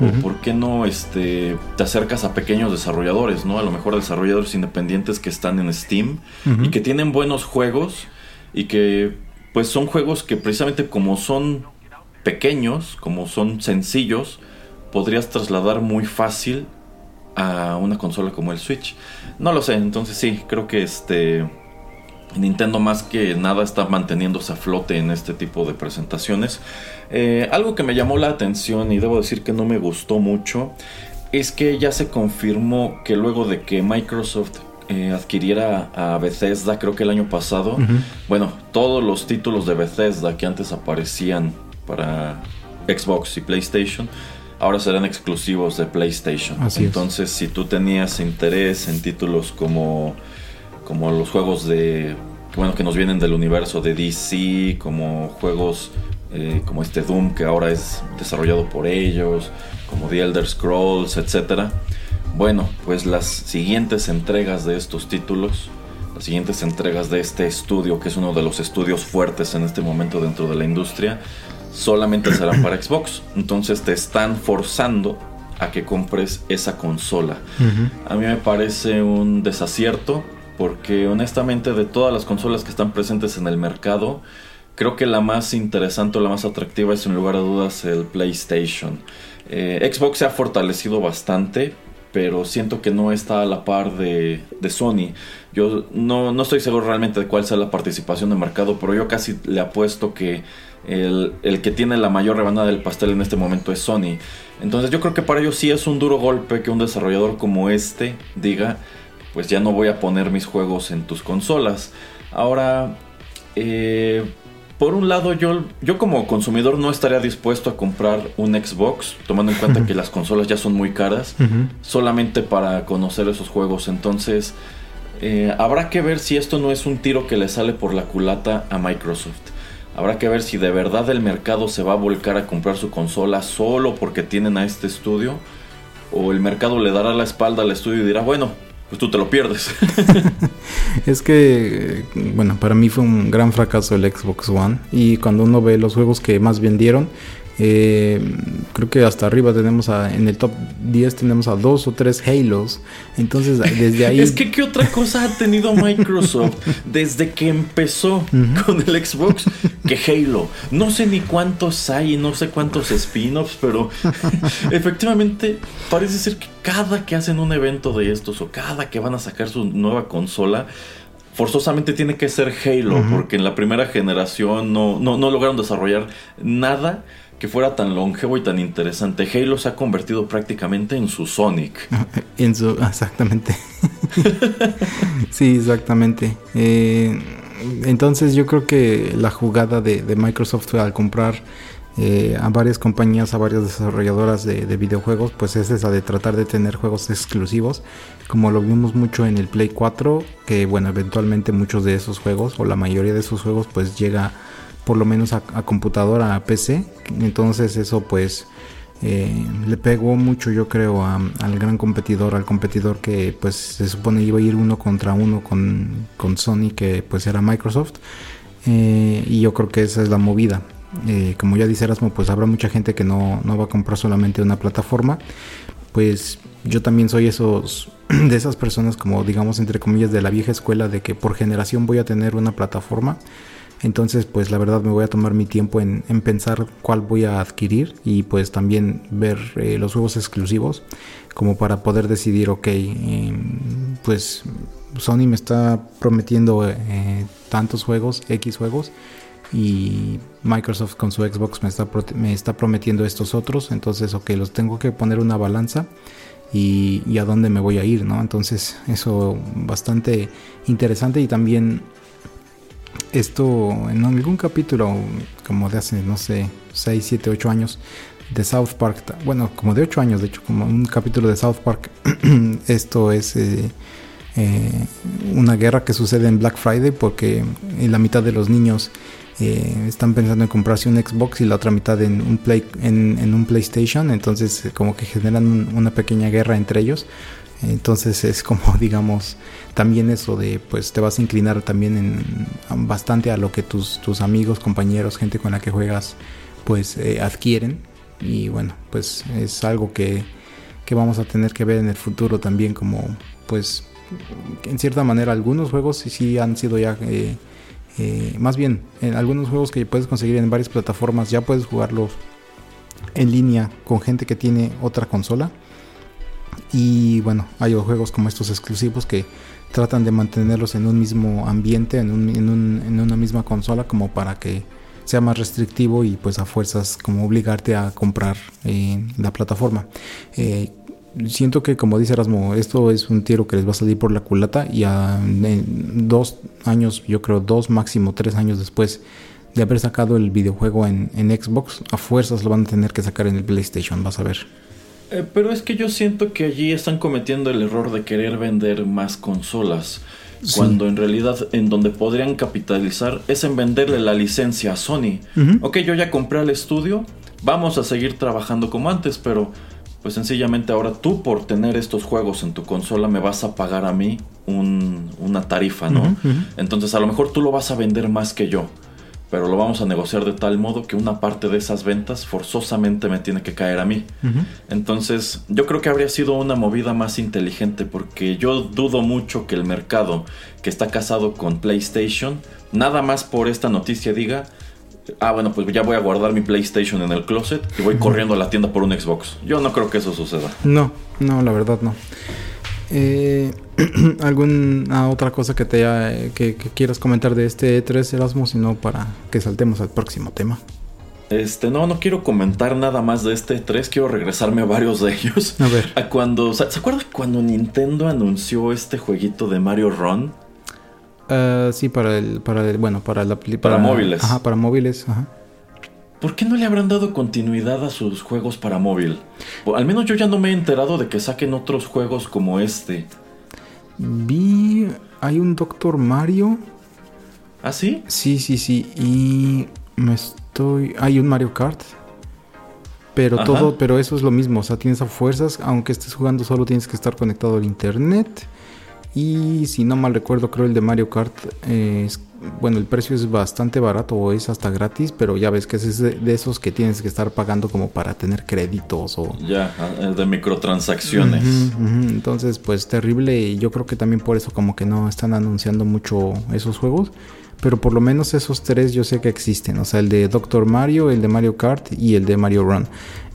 ¿O por qué no este, te acercas a pequeños desarrolladores, ¿no? A lo mejor desarrolladores independientes que están en Steam y que tienen buenos juegos y que pues son juegos que precisamente como son pequeños, como son sencillos, podrías trasladar muy fácil a una consola como el Switch. No lo sé, entonces sí, creo que este Nintendo más que nada está manteniéndose a flote en este tipo de presentaciones. Eh, algo que me llamó la atención y debo decir que no me gustó mucho es que ya se confirmó que luego de que Microsoft eh, adquiriera a Bethesda, creo que el año pasado, bueno, todos los títulos de Bethesda que antes aparecían para Xbox y PlayStation, ahora serán exclusivos de PlayStation. Entonces, si tú tenías interés en títulos como, como los juegos de bueno que nos vienen del universo de DC, como juegos eh, como este Doom que ahora es desarrollado por ellos, como The Elder Scrolls, etcétera. Bueno, pues las siguientes entregas de estos títulos, las siguientes entregas de este estudio, que es uno de los estudios fuertes en este momento dentro de la industria, solamente serán para Xbox. Entonces te están forzando a que compres esa consola. A mí me parece un desacierto porque honestamente de todas las consolas que están presentes en el mercado, creo que la más interesante o la más atractiva es sin lugar a dudas el PlayStation. Eh, Xbox se ha fortalecido bastante, pero siento que no está a la par de, Sony. Yo no, no, estoy seguro realmente de cuál sea la participación de mercado, pero yo casi le apuesto que el, el, que tiene la mayor rebanada del pastel en este momento es Sony. Entonces yo creo que para ellos sí es un duro golpe que un desarrollador como este diga, pues ya no voy a poner mis juegos en tus consolas. Ahora, eh, por un lado, yo, yo como consumidor no estaría dispuesto a comprar un Xbox, tomando en cuenta que las consolas ya son muy caras, solamente para conocer esos juegos. Entonces, eh, habrá que ver si esto no es un tiro que le sale por la culata a Microsoft. Habrá que ver si de verdad el mercado se va a volcar a comprar su consola solo porque tienen a este estudio. O el mercado le dará la espalda al estudio y dirá, bueno, pues tú te lo pierdes. es que, bueno, para mí fue un gran fracaso el Xbox One. Y cuando uno ve los juegos que más vendieron, eh, creo que hasta arriba tenemos a, en el top 10 tenemos a dos o tres Halos. Entonces, desde ahí. es que, ¿qué otra cosa ha tenido Microsoft desde que empezó con el Xbox que Halo? No sé ni cuántos hay, no sé cuántos spin-offs, pero efectivamente parece ser que cada que hacen un evento de estos o cada que van a sacar su nueva consola, forzosamente tiene que ser Halo, porque en la primera generación no, no, no lograron desarrollar nada que fuera tan longevo y tan interesante. Halo se ha convertido prácticamente en su Sonic. en su, exactamente. sí, exactamente. Eh, entonces yo creo que la jugada de, Microsoft al comprar eh, a varias compañías, a varias desarrolladoras de, de, videojuegos, pues es esa de tratar de tener juegos exclusivos, como lo vimos mucho en el Play 4, que bueno, eventualmente muchos de esos juegos o la mayoría de esos juegos pues llega por lo menos a, computadora, a PC. Entonces eso pues eh, le pegó mucho yo creo al gran competidor, al competidor que pues se supone iba a ir uno contra uno con, con Sony que pues era Microsoft. Eh, y yo creo que esa es la movida. Eh, como ya dice Erasmo, pues habrá mucha gente que no, no va a comprar solamente una plataforma. Pues yo también soy esos de esas personas como digamos entre comillas de la vieja escuela de que por generación voy a tener una plataforma entonces, pues la verdad me voy a tomar mi tiempo en, pensar cuál voy a adquirir y pues también ver eh, los juegos exclusivos como para poder decidir, ok, em, pues Sony me está prometiendo eh, tantos juegos, X juegos, y Microsoft con su Xbox me está, me está prometiendo estos otros, entonces, ok, los tengo que poner una balanza. Y, y, a dónde me voy a ir, ¿no? Entonces eso bastante interesante y también esto en algún capítulo como de hace, no sé, 6, 7, 8 años de South Park, bueno, como de 8 años, de hecho, como un capítulo de South Park, esto es eh, eh, una guerra que sucede en Black Friday porque la mitad de los niños eh, están pensando en comprarse un Xbox y la otra mitad en un, Play, en, un PlayStation, entonces como que generan una pequeña guerra entre ellos entonces es como, digamos, también eso de, pues te vas a inclinar también en, bastante a lo que tus, tus amigos, compañeros, gente con la que juegas, pues eh, adquieren. Y bueno, pues es algo que, que vamos a tener que ver en el futuro también como, pues, en cierta manera algunos juegos sí, sí han sido ya... Eh, eh, más bien, en algunos juegos que puedes conseguir en varias plataformas ya puedes jugarlos en línea con gente que tiene otra consola y bueno, hay juegos como estos exclusivos que tratan de mantenerlos en un mismo ambiente, en, una misma consola, como para que sea más restrictivo y pues a fuerzas como obligarte a comprar eh, la plataforma. Eh, siento que como dice Erasmo, esto es un tiro que les va a salir por la culata y a dos años, yo creo dos, máximo tres años después de haber sacado el videojuego en, en Xbox, a fuerzas lo van a tener que sacar en el PlayStation, vas a ver. Eh, pero es que yo siento que allí están cometiendo el error de querer vender más consolas. Sí. Cuando en realidad en donde podrían capitalizar es en venderle la licencia a Sony. Ok, yo ya compré el estudio, vamos a seguir trabajando como antes, pero pues sencillamente ahora tú por tener estos juegos en tu consola me vas a pagar a mí un- una tarifa, ¿no? Entonces a lo mejor tú lo vas a vender más que yo, pero lo vamos a negociar de tal modo que una parte de esas ventas forzosamente me tiene que caer a mí. Entonces, yo creo que habría sido una movida más inteligente porque yo dudo mucho que el mercado que está casado con PlayStation, nada más por esta noticia diga, ah, bueno, pues ya voy a guardar mi PlayStation en el closet y voy corriendo a la tienda por un Xbox. Yo no creo que eso suceda. No, no, la verdad no. Eh, ¿Alguna otra cosa que te haya- que, que quieras comentar de este E3 Erasmus, sino para que saltemos al próximo tema? Este, no, no quiero comentar nada más de este 3, quiero regresarme a varios de ellos. A ver. A cuando, ¿se se acuerda cuando Nintendo anunció este jueguito de Mario Run? Ah, sí, para el, para el, bueno, para la pli- Para móviles. Ajá, para móviles, ajá. ¿Por qué no le habrán dado continuidad a sus juegos para móvil? O al menos yo ya no me he enterado de que saquen otros juegos como este. Vi, hay un Doctor Mario. ¿Ah, sí? Sí, sí, sí. Y me estoy. Hay un Mario Kart. Pero Ajá. todo, pero eso es lo mismo. O sea, tienes a fuerzas. Aunque estés jugando solo, tienes que estar conectado al internet. Y si no mal recuerdo, creo el de Mario Kart. eh, es- bueno, el precio es bastante barato o es hasta gratis. Pero ya ves que es de, esos que tienes que estar pagando como para tener créditos o. Ya, ah, el de microtransacciones. Entonces, pues terrible. Y yo creo que también por eso como que no están anunciando mucho esos juegos. Pero por lo menos esos tres yo sé que existen. O sea, el de Doctor Mario, el de Mario Kart y el de Mario Run.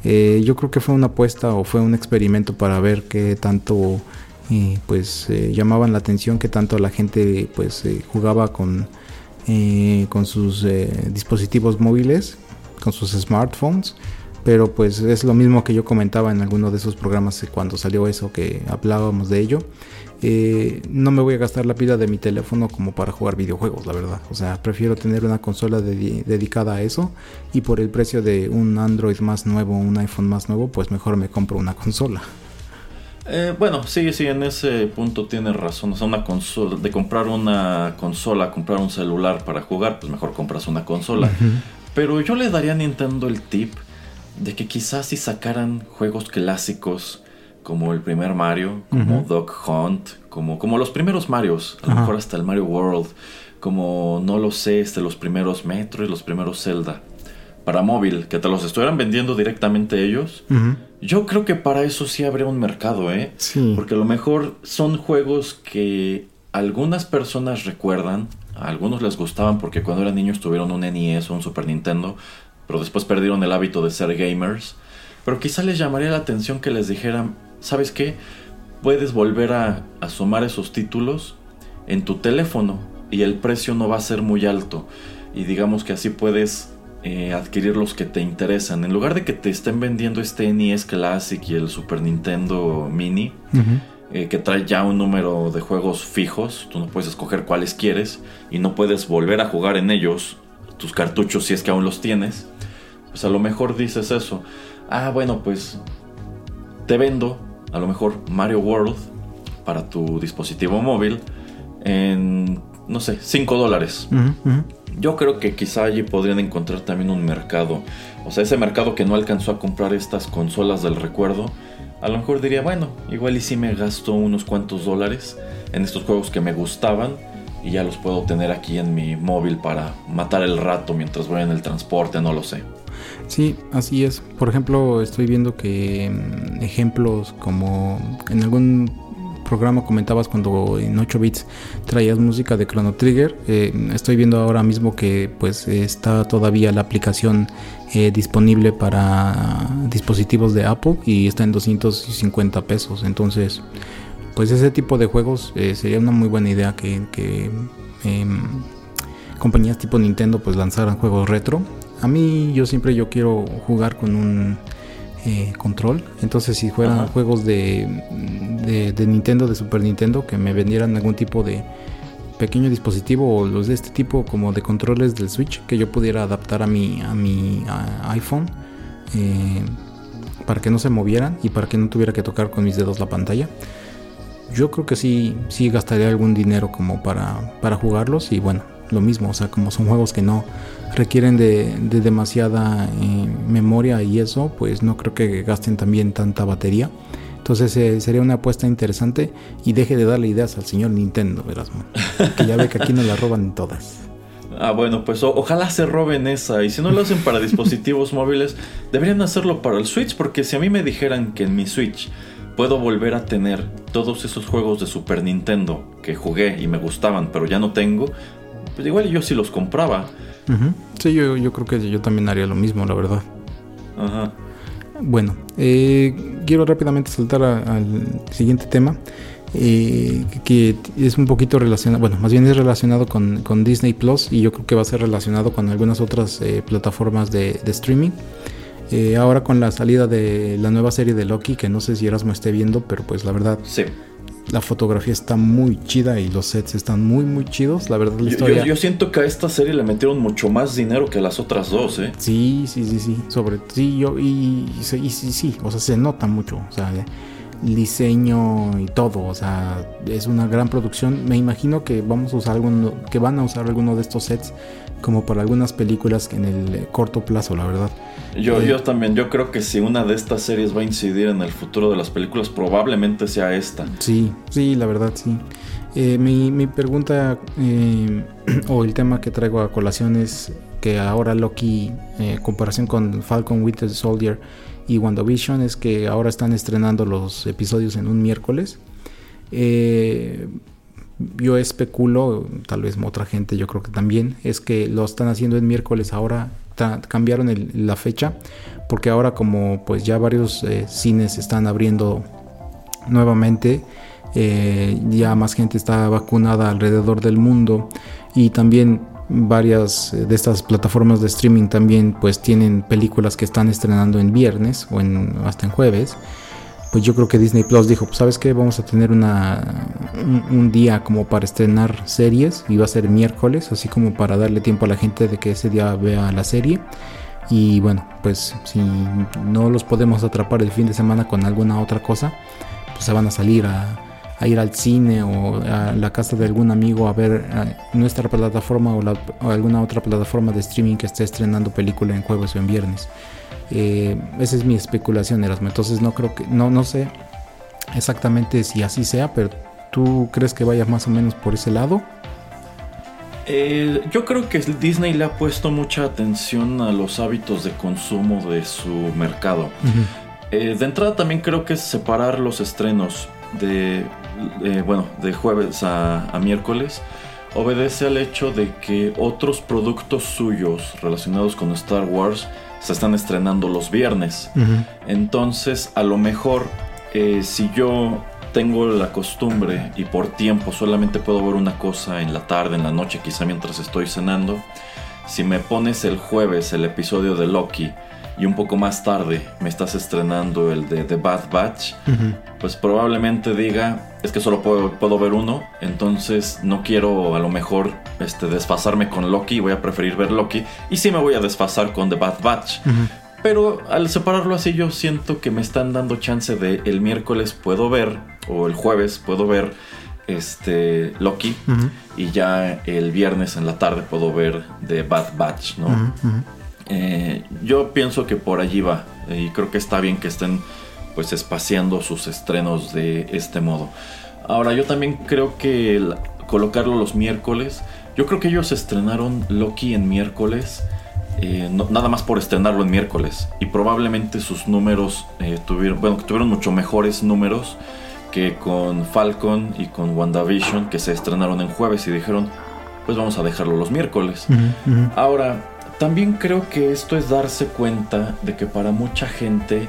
Eh, yo creo que fue una apuesta o fue un experimento para ver qué tanto pues eh, llamaban la atención, qué tanto la gente pues eh, jugaba con, eh, con sus eh, dispositivos móviles, con sus smartphones. Pero pues es lo mismo que yo comentaba en alguno de esos programas cuando salió eso que hablábamos de ello. No me voy a gastar la pila de mi teléfono como para jugar videojuegos, la verdad. O sea, prefiero tener una consola dedi- dedicada a eso y por el precio de un Android más nuevo, un iPhone más nuevo, pues mejor me compro una consola. Eh, bueno, sí, sí, en ese punto tienes razón. O sea, una consola, de comprar una consola, comprar un celular para jugar, pues mejor compras una consola. Pero yo le daría a Nintendo el tip de que quizás si sacaran juegos clásicos como el primer Mario, como. Dog Hunt, como, como los primeros Marios, a lo mejor hasta el Mario World, como no lo sé, este, los primeros Metro y los primeros Zelda, para móvil, que te los estuvieran vendiendo directamente ellos. Yo creo que para eso sí habría un mercado, ¿eh? Sí. Porque a lo mejor son juegos que algunas personas recuerdan, a algunos les gustaban porque cuando eran niños tuvieron un NES o un Super Nintendo, pero después perdieron el hábito de ser gamers. Pero quizá les llamaría la atención que les dijeran, ¿sabes qué? Puedes volver a, a sumar esos títulos en tu teléfono y el precio no va a ser muy alto. Y digamos que así puedes eh, adquirir los que te interesan. En lugar de que te estén vendiendo este NES Classic y el Super Nintendo Mini, eh, que trae ya un número de juegos fijos, tú no puedes escoger cuáles quieres y no puedes volver a jugar en ellos tus cartuchos si es que aún los tienes, pues a lo mejor dices eso. Ah, bueno, pues te vendo a lo mejor Mario World para tu dispositivo móvil en, no sé, 5 dólares. Yo creo que quizá allí podrían encontrar también un mercado. O sea, ese mercado que no alcanzó a comprar estas consolas del recuerdo. A lo mejor diría, bueno, igual y si me gasto unos cuantos dólares en estos juegos que me gustaban. Y ya los puedo tener aquí en mi móvil para matar el rato mientras voy en el transporte, no lo sé. Sí, así es. Por ejemplo, estoy viendo que mm, ejemplos como en algún programa comentabas cuando en 8 bits traías música de Chrono Trigger. eh, estoy viendo ahora mismo que pues está todavía la aplicación eh, disponible para dispositivos de Apple y está en 250 pesos. Entonces, pues ese tipo de juegos eh, sería una muy buena idea que, que, em, compañías tipo Nintendo pues lanzaran juegos retro. A mí yo siempre yo quiero jugar con un eh, control. Entonces si fueran Ajá. juegos de, de, de Nintendo, de Super Nintendo, que me vendieran algún tipo de, pequeño dispositivo o los de este tipo como de controles del Switch que yo pudiera adaptar a mi, a mi iPhone eh, para que no se movieran y para que no tuviera que tocar con mis dedos la pantalla. Yo creo que sí, sí gastaría algún dinero como para, para jugarlos y bueno, lo mismo, o sea, como son juegos que no requieren de, demasiada eh, memoria y eso, pues no creo que gasten también tanta batería. Entonces eh, sería una apuesta interesante y deje de darle ideas al señor Nintendo, verás, que ya ve que aquí no la roban todas. Ah, bueno, pues ojalá se roben esa. Y si no lo hacen para dispositivos móviles, deberían hacerlo para el Switch. Porque si a mí me dijeran que en mi Switch puedo volver a tener todos esos juegos de Super Nintendo que jugué y me gustaban, pero ya no tengo, pues igual yo sí los compraba. Sí, yo, yo creo que yo también haría lo mismo, la verdad. Ajá. Bueno, eh, quiero rápidamente saltar al siguiente tema. Eh, que es un poquito relacionado, bueno, más bien es relacionado con, Disney Plus y yo creo que va a ser relacionado con algunas otras eh, plataformas de, streaming. ahora con la salida de la nueva serie de Loki, que no sé si Erasmo esté viendo, pero pues la verdad, sí la fotografía está muy chida y los sets están muy muy chidos. La verdad, la historia. Yo, siento que a esta serie le metieron mucho más dinero que a las otras dos, ¿eh? Sí, sí, sí, sí. Sobre sí, yo y, sí, sí, o sea, se nota mucho, o sea, diseño y todo, o sea, es una gran producción. Me imagino que vamos a usar alguno, que van a usar alguno de estos sets como para algunas películas en el corto plazo, la verdad. Yo, eh, yo también, yo creo que si una de estas series va a incidir en el futuro de las películas, probablemente sea esta. Sí, sí, la verdad, sí. Eh, mi, mi, pregunta eh, o el tema que traigo a colación es que ahora Loki, en comparación con Falcon Winter Soldier y WandaVision, es que ahora están estrenando los episodios en un miércoles. yo especulo, tal vez otra gente, yo creo que también, es que lo están haciendo en miércoles ahora cambiaron la fecha porque ahora como pues ya varios eh, cines están abriendo nuevamente eh, ya más gente está vacunada alrededor del mundo y también varias eh, de estas plataformas de streaming también pues tienen películas que están estrenando en viernes o en, hasta en jueves pues yo creo que Disney Plus dijo, pues sabes qué, vamos a tener una, un, día como para estrenar series y va a ser miércoles, así como para darle tiempo a la gente de que ese día vea la serie. Y bueno, pues si no los podemos atrapar el fin de semana con alguna otra cosa, pues se van a salir a, ir al cine o a la casa de algún amigo a ver nuestra plataforma o, o alguna otra plataforma de streaming que esté estrenando película en jueves o en viernes. Eh, esa es mi especulación, Erasmo. Entonces no creo que, no, no sé exactamente si así sea, pero ¿tú crees que vaya más o menos por ese lado? Eh, yo creo que Disney le ha puesto mucha atención a los hábitos de consumo de su mercado. Eh, de entrada también creo que separar los estrenos de, bueno, de jueves a, a miércoles obedece al hecho de que otros productos suyos relacionados con Star Wars se están estrenando los viernes. Entonces, a lo mejor, eh, si yo tengo la costumbre y por tiempo solamente puedo ver una cosa en la tarde, en la noche, quizá mientras estoy cenando, si me pones el jueves el episodio de Loki y un poco más tarde me estás estrenando el de The Bad Batch, pues probablemente diga, es que solo puedo, ver uno, entonces no quiero a lo mejor este, desfasarme con Loki, voy a preferir ver Loki, y sí me voy a desfasar con The Bad Batch. Pero al separarlo así yo siento que me están dando chance de el miércoles puedo ver, o el jueves puedo ver este Loki, y ya el viernes en la tarde puedo ver The Bad Batch, ¿no? Eh, yo pienso que por allí va y creo que está bien que estén pues espaciando sus estrenos de este modo. Ahora yo también creo que colocarlo los miércoles, yo creo que ellos estrenaron Loki en miércoles. Eh, nada más por estrenarlo en miércoles y probablemente sus números eh, tuvieron bueno tuvieron mucho mejores números que con Falcon y con WandaVision que se estrenaron en jueves y dijeron pues vamos a dejarlo los miércoles ahora también creo que esto es darse cuenta de que para mucha gente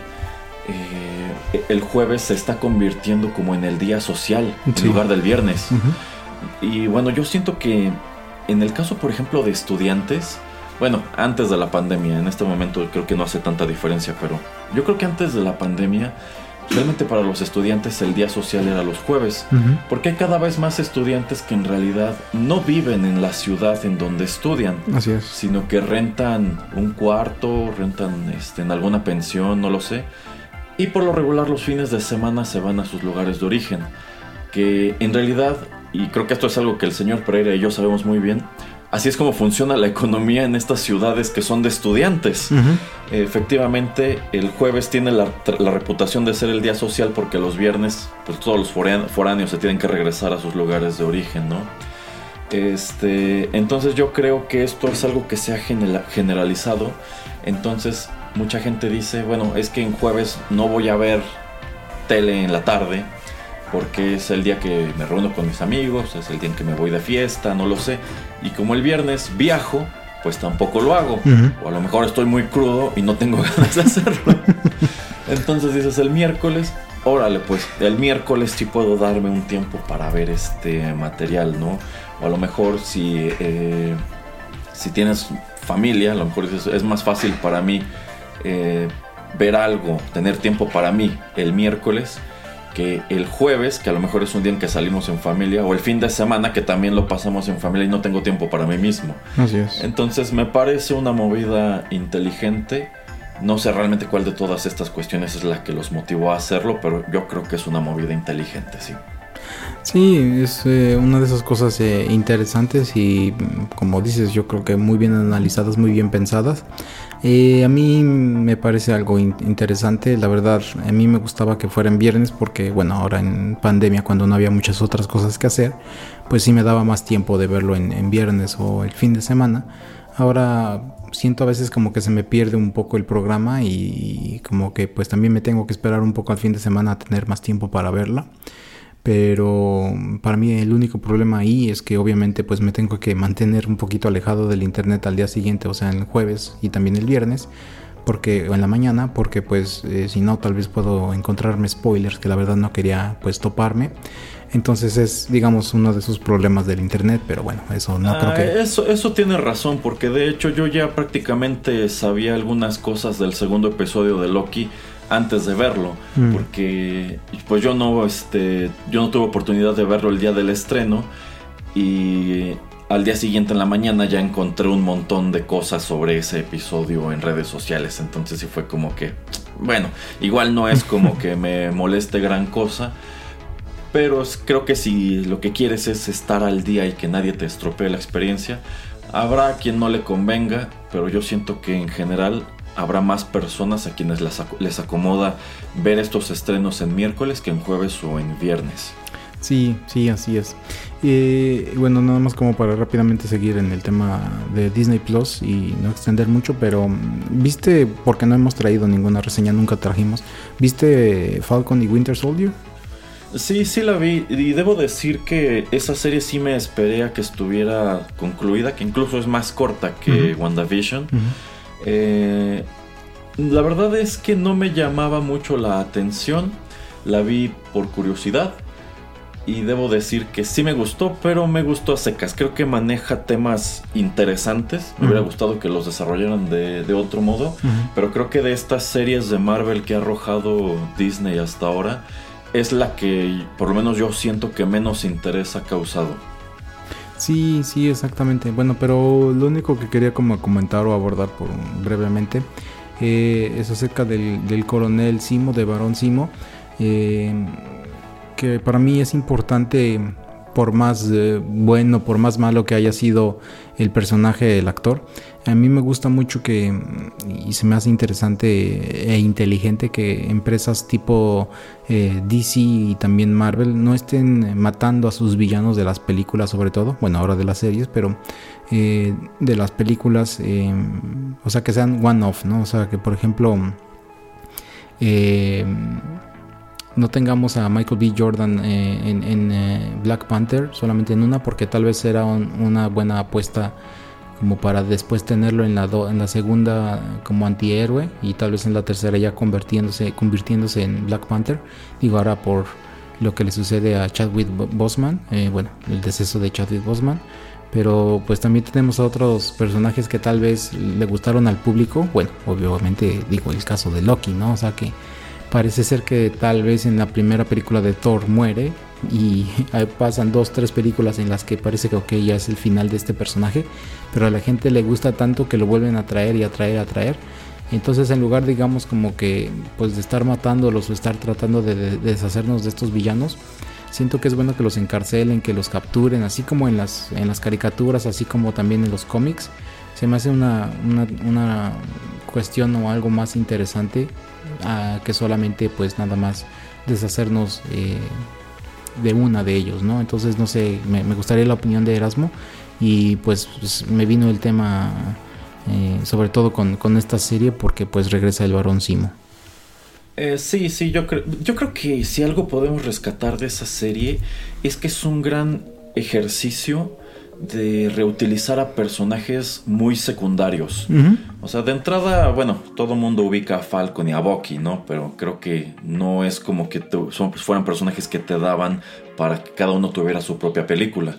eh, el jueves se está convirtiendo como en el día social en lugar del viernes. Y bueno, yo siento que en el caso, por ejemplo, de estudiantes, bueno, antes de la pandemia, en este momento creo que no hace tanta diferencia, pero yo creo que antes de la pandemia realmente para los estudiantes el día social era los jueves, porque hay cada vez más estudiantes que en realidad no viven en la ciudad en donde estudian, Así es. sino que rentan un cuarto, rentan este, en alguna pensión, no lo sé, y por lo regular los fines de semana se van a sus lugares de origen, que en realidad, y creo que esto es algo que el señor Pereira y yo sabemos muy bien, así es como funciona la economía en estas ciudades que son de estudiantes. Efectivamente, el jueves tiene la, la, reputación de ser el día social porque los viernes, pues todos los foráneos se tienen que regresar a sus lugares de origen, ¿no? Este, entonces yo creo que esto es algo que se ha generalizado. Entonces mucha gente dice, bueno, es que en jueves no voy a ver tele en la tarde porque es el día que me reúno con mis amigos, es el día en que me voy de fiesta, no lo sé. Y como el viernes viajo, pues tampoco lo hago. O a lo mejor estoy muy crudo y no tengo ganas de hacerlo. Entonces dices el miércoles, órale, pues el miércoles sí puedo darme un tiempo para ver este material, ¿no? O a lo mejor si, eh, si tienes familia, a lo mejor dices, es más fácil para mí eh, ver algo, tener tiempo para mí el miércoles que el jueves, que a lo mejor es un día en que salimos en familia, o el fin de semana, que también lo pasamos en familia y no tengo tiempo para mí mismo. Así es. Entonces me parece una movida inteligente. No sé realmente cuál de todas estas cuestiones es la que los motivó a hacerlo, pero yo creo que es una movida inteligente, sí. Sí, es eh, una de esas cosas eh, interesantes y como dices, yo creo que muy bien analizadas, muy bien pensadas. Eh, a mí me parece algo in interesante, la verdad, a mí me gustaba que fuera en viernes porque, bueno, ahora en pandemia cuando no había muchas otras cosas que hacer, pues sí me daba más tiempo de verlo en, en viernes o el fin de semana. Ahora siento a veces como que se me pierde un poco el programa y como que pues también me tengo que esperar un poco al fin de semana a tener más tiempo para verla pero para mí el único problema ahí es que obviamente pues me tengo que mantener un poquito alejado del internet al día siguiente, o sea, el jueves y también el viernes, porque o en la mañana, porque pues eh, si no tal vez puedo encontrarme spoilers que la verdad no quería pues toparme. Entonces es, digamos, uno de esos problemas del internet, pero bueno, eso no creo ah, que... Eso, eso tiene razón, porque de hecho yo ya prácticamente sabía algunas cosas del segundo episodio de Loki antes de verlo, Mm. porque pues yo no, este, yo no tuve oportunidad de verlo el día del estreno y al día siguiente en la mañana ya encontré un montón de cosas sobre ese episodio en redes sociales, entonces sí fue como que, bueno, igual no es como que me moleste gran cosa. Pero creo que si lo que quieres es estar al día y que nadie te estropee la experiencia, habrá quien no le convenga, pero yo siento que en general habrá más personas a quienes les, ac- les acomoda ver estos estrenos en miércoles que en jueves o en viernes. Sí, sí, así es. Eh, bueno, nada más como para rápidamente seguir en el tema de Disney Plus y no extender mucho, pero mm, viste, porque no hemos traído ninguna reseña, nunca trajimos, ¿viste Falcon y Winter Soldier? Sí, sí la vi y debo decir que esa serie sí me esperé a que estuviera concluida, que incluso es más corta que Ujú. WandaVision. Eh, la verdad es que no me llamaba mucho la atención. La vi por curiosidad. Y debo decir que sí me gustó, pero me gustó a secas. Creo que maneja temas interesantes. Me hubiera gustado que los desarrollaran de, de otro modo. Pero creo que de estas series de Marvel que ha arrojado Disney hasta ahora, es la que por lo menos yo siento que menos interés ha causado. Sí, sí, exactamente. Bueno, pero lo único que quería como comentar o abordar por brevemente eh, es acerca del, coronel Simo, de Barón Simo, eh, que para mí es importante, por más eh, bueno, por más malo que haya sido el personaje del actor, a mí me gusta mucho que, y se me hace interesante e inteligente que empresas tipo eh, DC y también Marvel no estén matando a sus villanos de las películas sobre todo, bueno ahora de las series, pero eh, de las películas, eh, o sea que sean one-off, ¿no? O sea que por ejemplo no tengamos a Michael B. Jordan eh, en, Black Panther solamente en una porque tal vez era un- una buena apuesta como para después tenerlo en la, do- en la segunda como antihéroe y tal vez en la tercera ya convirtiéndose, convirtiéndose en Black Panther. Digo ahora por lo que le sucede a Chadwick Bo- Boseman, eh, bueno, el deceso de Chadwick Boseman. Pero pues también tenemos a otros personajes que tal vez le gustaron al público. Bueno, obviamente digo el caso de Loki, ¿no? O sea que parece ser que tal vez en la primera película de Thor muere y pasan dos, tres películas en las que parece que ok, ya es el final de este personaje, pero a la gente le gusta tanto que lo vuelven a traer y a traer, a traer. Entonces en lugar digamos como que pues de estar matándolos o estar tratando de, deshacernos de estos villanos, siento que es bueno que los encarcelen, que los capturen, así como en las, en las caricaturas, así como también en los cómics. Se me hace una, una, cuestión o algo más interesante que solamente pues nada más deshacernos eh, de una de ellos, ¿no? Entonces, no sé, me, gustaría la opinión de Erasmo y pues, pues me vino el tema eh, sobre todo con, esta serie porque pues regresa el varón Simo. Eh, sí, sí, yo, creo yo creo que si algo podemos rescatar de esa serie es que es un gran ejercicio de reutilizar a personajes muy secundarios. O sea, de entrada, bueno, todo el mundo ubica a Falcon y a Bucky, ¿no? Pero creo que no es como que son, pues, fueran personajes que te daban para que cada uno tuviera su propia película.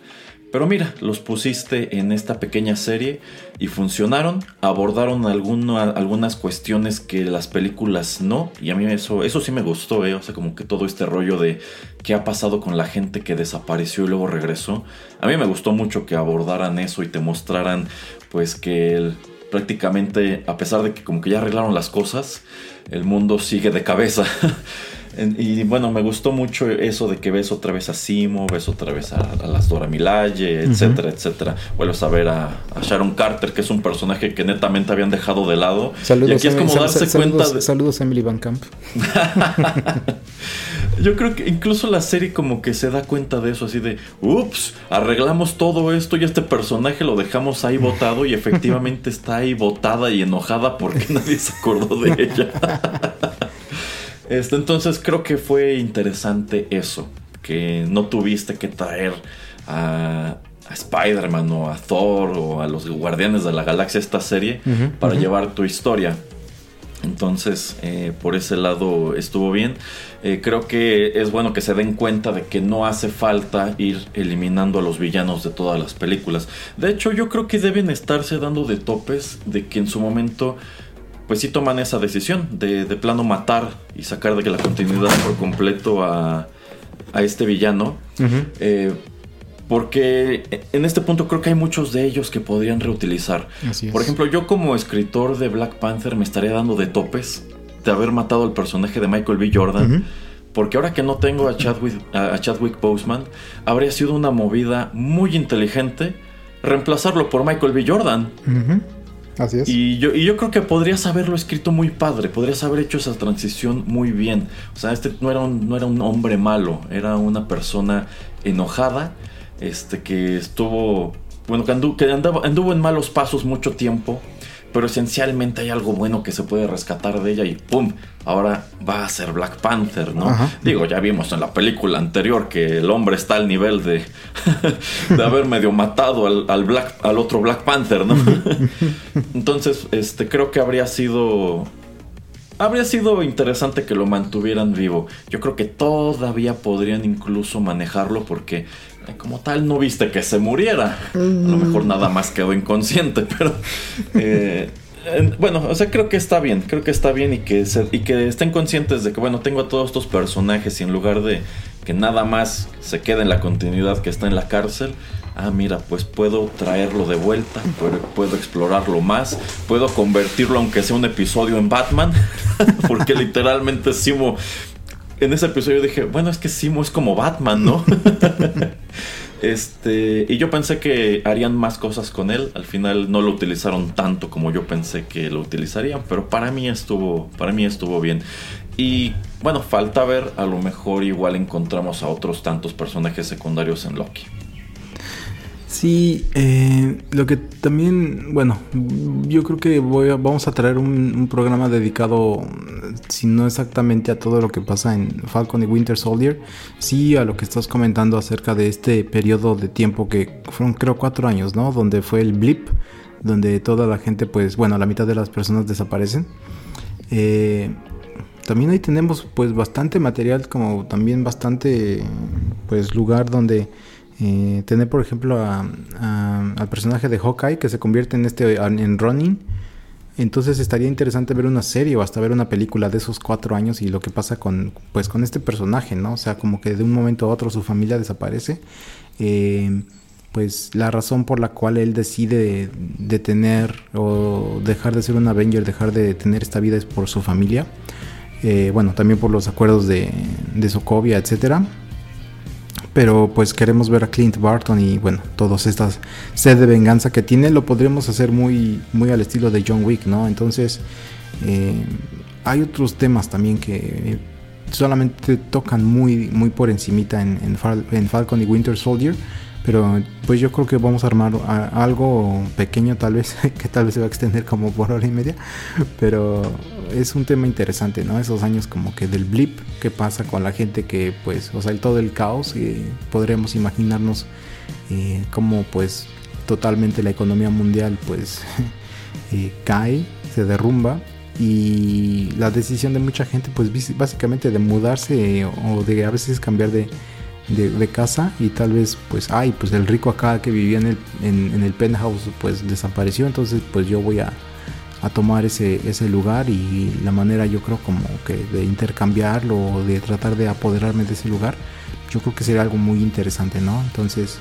Pero mira, los pusiste en esta pequeña serie y funcionaron, abordaron algunas cuestiones que las películas no, y a mí eso, eso sí me gustó, ¿eh? o sea, como que todo este rollo de qué ha pasado con la gente que desapareció y luego regresó, a mí me gustó mucho que abordaran eso y te mostraran pues que prácticamente, a pesar de que como que ya arreglaron las cosas, el mundo sigue de cabeza. Y bueno, me gustó mucho eso de que ves otra vez a Simo, ves otra vez a, las Dora Milaje, etcétera, etcétera. Vuelves a ver a, Sharon Carter, que es un personaje que netamente habían dejado de lado. Saludos, y aquí es como darse cuenta de... Saludos a Emily Van Camp. Yo creo que incluso la serie como que se da cuenta de eso, así de, ups, arreglamos todo esto y este personaje lo dejamos ahí botado y efectivamente está ahí botada y enojada porque nadie se acordó de ella. Este, entonces creo que fue interesante eso, que no tuviste que traer a, Spider-Man o a Thor o a los Guardianes de la Galaxia esta serie para llevar tu historia. Entonces, eh, por ese lado estuvo bien. Eh, creo que es bueno que se den cuenta de que no hace falta ir eliminando a los villanos de todas las películas. De hecho, yo creo que deben estarse dando de topes de que en su momento pues sí toman esa decisión de, de plano matar y sacar de la continuidad por completo a, a este villano. Eh, porque en este punto creo que hay muchos de ellos que podrían reutilizar. Por ejemplo, yo como escritor de Black Panther me estaría dando de topes de haber matado al personaje de Michael B. Jordan. Porque ahora que no tengo a Chadwick, a Chadwick Boseman, habría sido una movida muy inteligente reemplazarlo por Michael B. Jordan. Así es. Y yo, y yo creo que podrías haberlo escrito muy padre, podrías haber hecho esa transición muy bien. O sea, este no era un, no era un hombre malo, era una persona enojada, este, que estuvo, bueno, que, anduvo, que anduvo en malos pasos mucho tiempo pero esencialmente hay algo bueno que se puede rescatar de ella y ¡pum! Ahora va a ser Black Panther, ¿no? Digo, ya vimos en la película anterior que el hombre está al nivel de, de haber medio matado al, Black, al otro Black Panther, ¿no? Entonces, este, creo que habría sido habría sido interesante que lo mantuvieran vivo. Yo creo que todavía podrían incluso manejarlo porque como tal no viste que se muriera. A lo mejor nada más quedó inconsciente, pero... Eh, bueno, o sea, creo que está bien, creo que está bien y que, y que estén conscientes de que, bueno, tengo a todos estos personajes y en lugar de que nada más se quede en la continuidad que está en la cárcel, ah, mira, pues puedo traerlo de vuelta, puedo, puedo, explorarlo más, puedo convertirlo aunque sea un episodio en Batman, porque literalmente Simo en ese episodio dije, bueno, es que Simo es como Batman, ¿no? este, y yo pensé que harían más cosas con él. Al final no lo utilizaron tanto como yo pensé que lo utilizarían, pero para mí estuvo, para mí estuvo bien. Y bueno, falta ver, a lo mejor igual encontramos a otros tantos personajes secundarios en Loki. Sí, eh, lo que también, bueno, yo creo que voy vamos a traer un, programa dedicado, si no exactamente a todo lo que pasa en Falcon y Winter Soldier, sí a lo que estás comentando acerca de este periodo de tiempo que fueron creo cuatro años, ¿no? Donde fue el blip, donde toda la gente, pues, bueno, la mitad de las personas desaparecen. Eh, también ahí tenemos pues bastante material, como también bastante, pues, lugar donde eh, tener, por ejemplo, al personaje de Hawkeye que se convierte en este en Ronin. Entonces estaría interesante ver una serie o hasta ver una película de esos cuatro años y lo que pasa con, pues, con este personaje, ¿no? O sea, como que de un momento a otro su familia desaparece. Eh, pues la razón por la cual él decide detener o dejar de ser un Avenger, dejar de tener esta vida es por su familia. Eh, bueno, también por los acuerdos de, de Sokovia, etcétera pero pues queremos ver a Clint Barton y bueno, todas estas sed de venganza que tiene, lo podríamos hacer muy, muy al estilo de John Wick, ¿no? Entonces, eh, hay otros temas también que solamente tocan muy, muy por encimita en, en, Falcon y Winter Soldier, pero pues yo creo que vamos a armar algo pequeño tal vez, que tal vez se va a extender como por hora y media, pero es un tema interesante, ¿no? Esos años como que del blip, qué pasa con la gente que pues, o sea, el, todo el caos, y imaginarnos eh, cómo pues totalmente la economía mundial pues eh, cae, se derrumba y la decisión de mucha gente pues básicamente de mudarse o de a veces cambiar de, de, casa y tal vez pues ay pues el rico acá que vivía en el, en el penthouse pues desapareció entonces pues yo voy a a tomar ese, ese lugar y la manera yo creo como que de intercambiarlo o de tratar de apoderarme de ese lugar, yo creo que sería algo muy interesante, ¿no? Entonces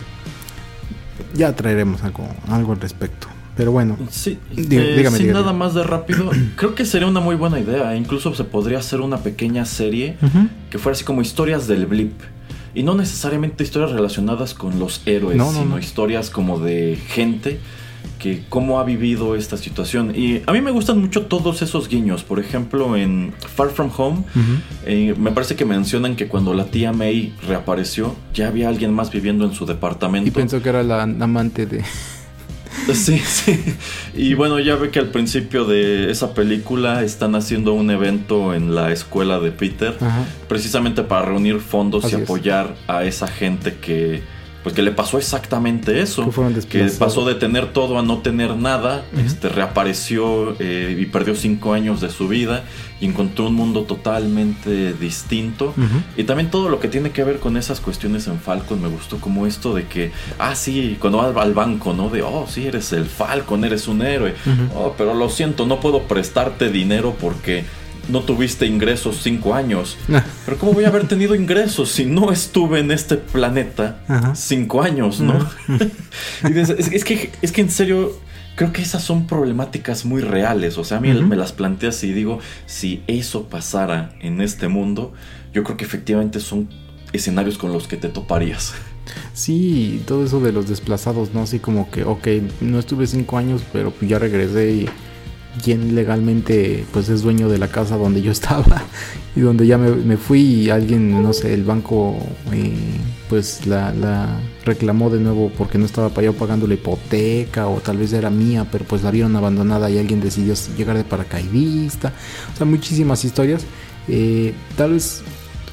ya traeremos algo, algo al respecto. Pero bueno, sí, eh, sin nada más de rápido, creo que sería una muy buena idea. Incluso se podría hacer una pequeña serie que fuera así como historias del blip. Y no necesariamente historias relacionadas con los héroes, sino historias como de gente que cómo ha vivido esta situación. Y a mí me gustan mucho todos esos guiños. Por ejemplo, en Far From Home, eh, me parece que mencionan que cuando la tía May reapareció, ya había alguien más viviendo en su departamento. Y pensó que era la amante de... Sí, sí. Y bueno, ya ve que al principio de esa película están haciendo un evento en la escuela de Peter, precisamente para reunir fondos y apoyar a esa gente que pues que le pasó exactamente eso. Que, pasó de tener todo a no tener nada, este, reapareció eh, y perdió cinco años de su vida y encontró un mundo totalmente distinto. Y también todo lo que tiene que ver con esas cuestiones en Falcon me gustó como esto de que, ah, sí, cuando va al banco, ¿no? De, oh, sí, eres el Falcon, eres un héroe. Oh, pero lo siento, no puedo prestarte dinero porque no tuviste ingresos cinco años. Ah. Pero ¿cómo voy a haber tenido ingresos si no estuve en este planeta cinco años, no? es, que, es que en serio, creo que esas son problemáticas muy reales. O sea, a mí me las planteas y digo, si eso pasara en este mundo, yo creo que efectivamente son escenarios con los que te toparías. Sí, todo eso de los desplazados, ¿no? Así como que, ok, no estuve cinco años, pero ya regresé y quien legalmente pues es dueño de la casa donde yo estaba y donde ya me, fui y alguien, no sé, el banco eh, pues la, reclamó de nuevo porque no estaba yo pagando la hipoteca o tal vez era mía, pero pues la vieron abandonada y alguien decidió llegar de paracaidista. O sea, muchísimas historias. Eh, tal vez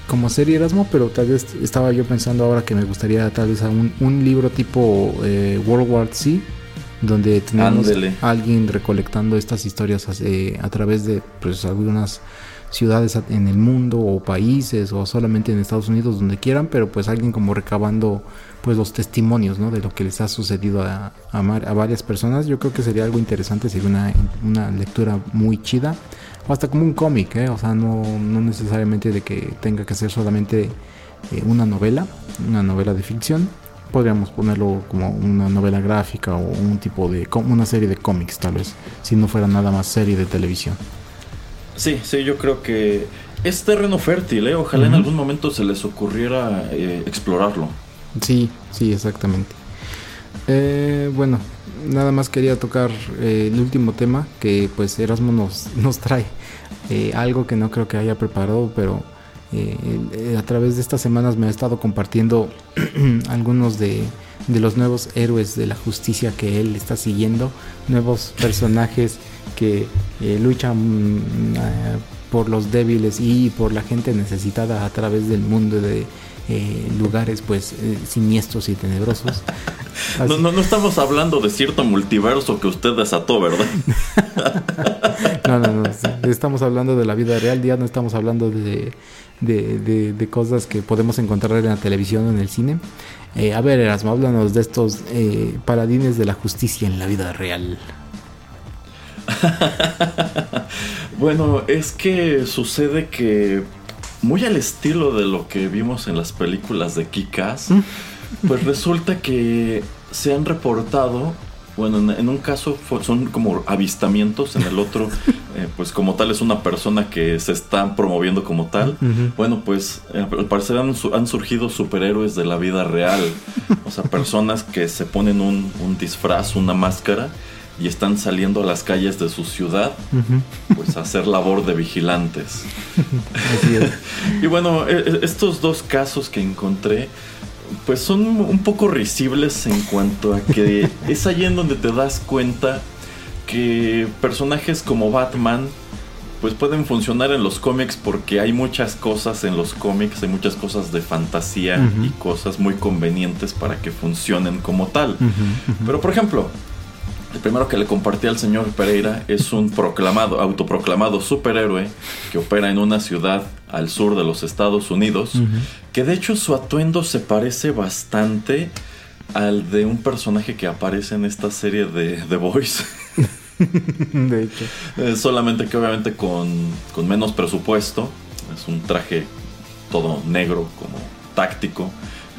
como serie Erasmo, pero tal vez estaba yo pensando ahora que me gustaría tal vez un, libro tipo eh, World War Z donde tenemos a alguien recolectando estas historias eh, a través de pues, algunas ciudades en el mundo o países o solamente en Estados Unidos donde quieran pero pues alguien como recabando pues los testimonios ¿no? de lo que les ha sucedido a, a, varias personas yo creo que sería algo interesante sería una, una lectura muy chida o hasta como un cómic ¿eh? o sea no, no necesariamente de que tenga que ser solamente eh, una novela una novela de ficción podríamos ponerlo como una novela gráfica o un tipo de una serie de cómics tal vez, si no fuera nada más serie de televisión. Sí, sí, yo creo que es terreno fértil, ¿eh? ojalá en algún momento se les ocurriera eh, explorarlo. Sí, sí, exactamente. Eh, bueno, nada más quería tocar el último tema que pues Erasmo nos, nos trae. algo que no creo que haya preparado, pero eh, a través de estas semanas me ha estado compartiendo algunos de, los nuevos héroes de la justicia que él está siguiendo, nuevos personajes que eh, luchan mm, por los débiles y por la gente necesitada a través del mundo de eh, lugares pues siniestros y tenebrosos. No, no, no, estamos hablando de cierto multiverso que usted desató, ¿verdad? no, no, no. Estamos hablando de la vida real, ya no estamos hablando de de, de, cosas que podemos encontrar en la televisión o en el cine. Eh, a ver, Erasmo, háblanos de estos eh, paladines de la justicia en la vida real. bueno, es que sucede que muy al estilo de lo que vimos en las películas de Kikas, pues resulta que se han reportado bueno, en, un caso son como avistamientos, en el otro, eh, pues como tal es una persona que se está promoviendo como tal. Bueno, pues eh, al parecer han, surgido superhéroes de la vida real. O sea, personas que se ponen un, disfraz, una máscara y están saliendo a las calles de su ciudad, pues a hacer labor de vigilantes. Así es. y bueno, e, e, estos dos casos que encontré, pues son un poco risibles en cuanto a que es allí en donde te das cuenta que personajes como Batman pues pueden funcionar en los cómics porque hay muchas cosas en los cómics, hay muchas cosas de fantasía y cosas muy convenientes para que funcionen como tal. Pero por ejemplo, el primero que le compartí al señor Pereira es un proclamado, autoproclamado superhéroe que opera en una ciudad al sur de los Estados Unidos, que de hecho su atuendo se parece bastante al de un personaje que aparece en esta serie de The Voice. de hecho. Eh, solamente que obviamente con, con menos presupuesto. Es un traje todo negro, como táctico,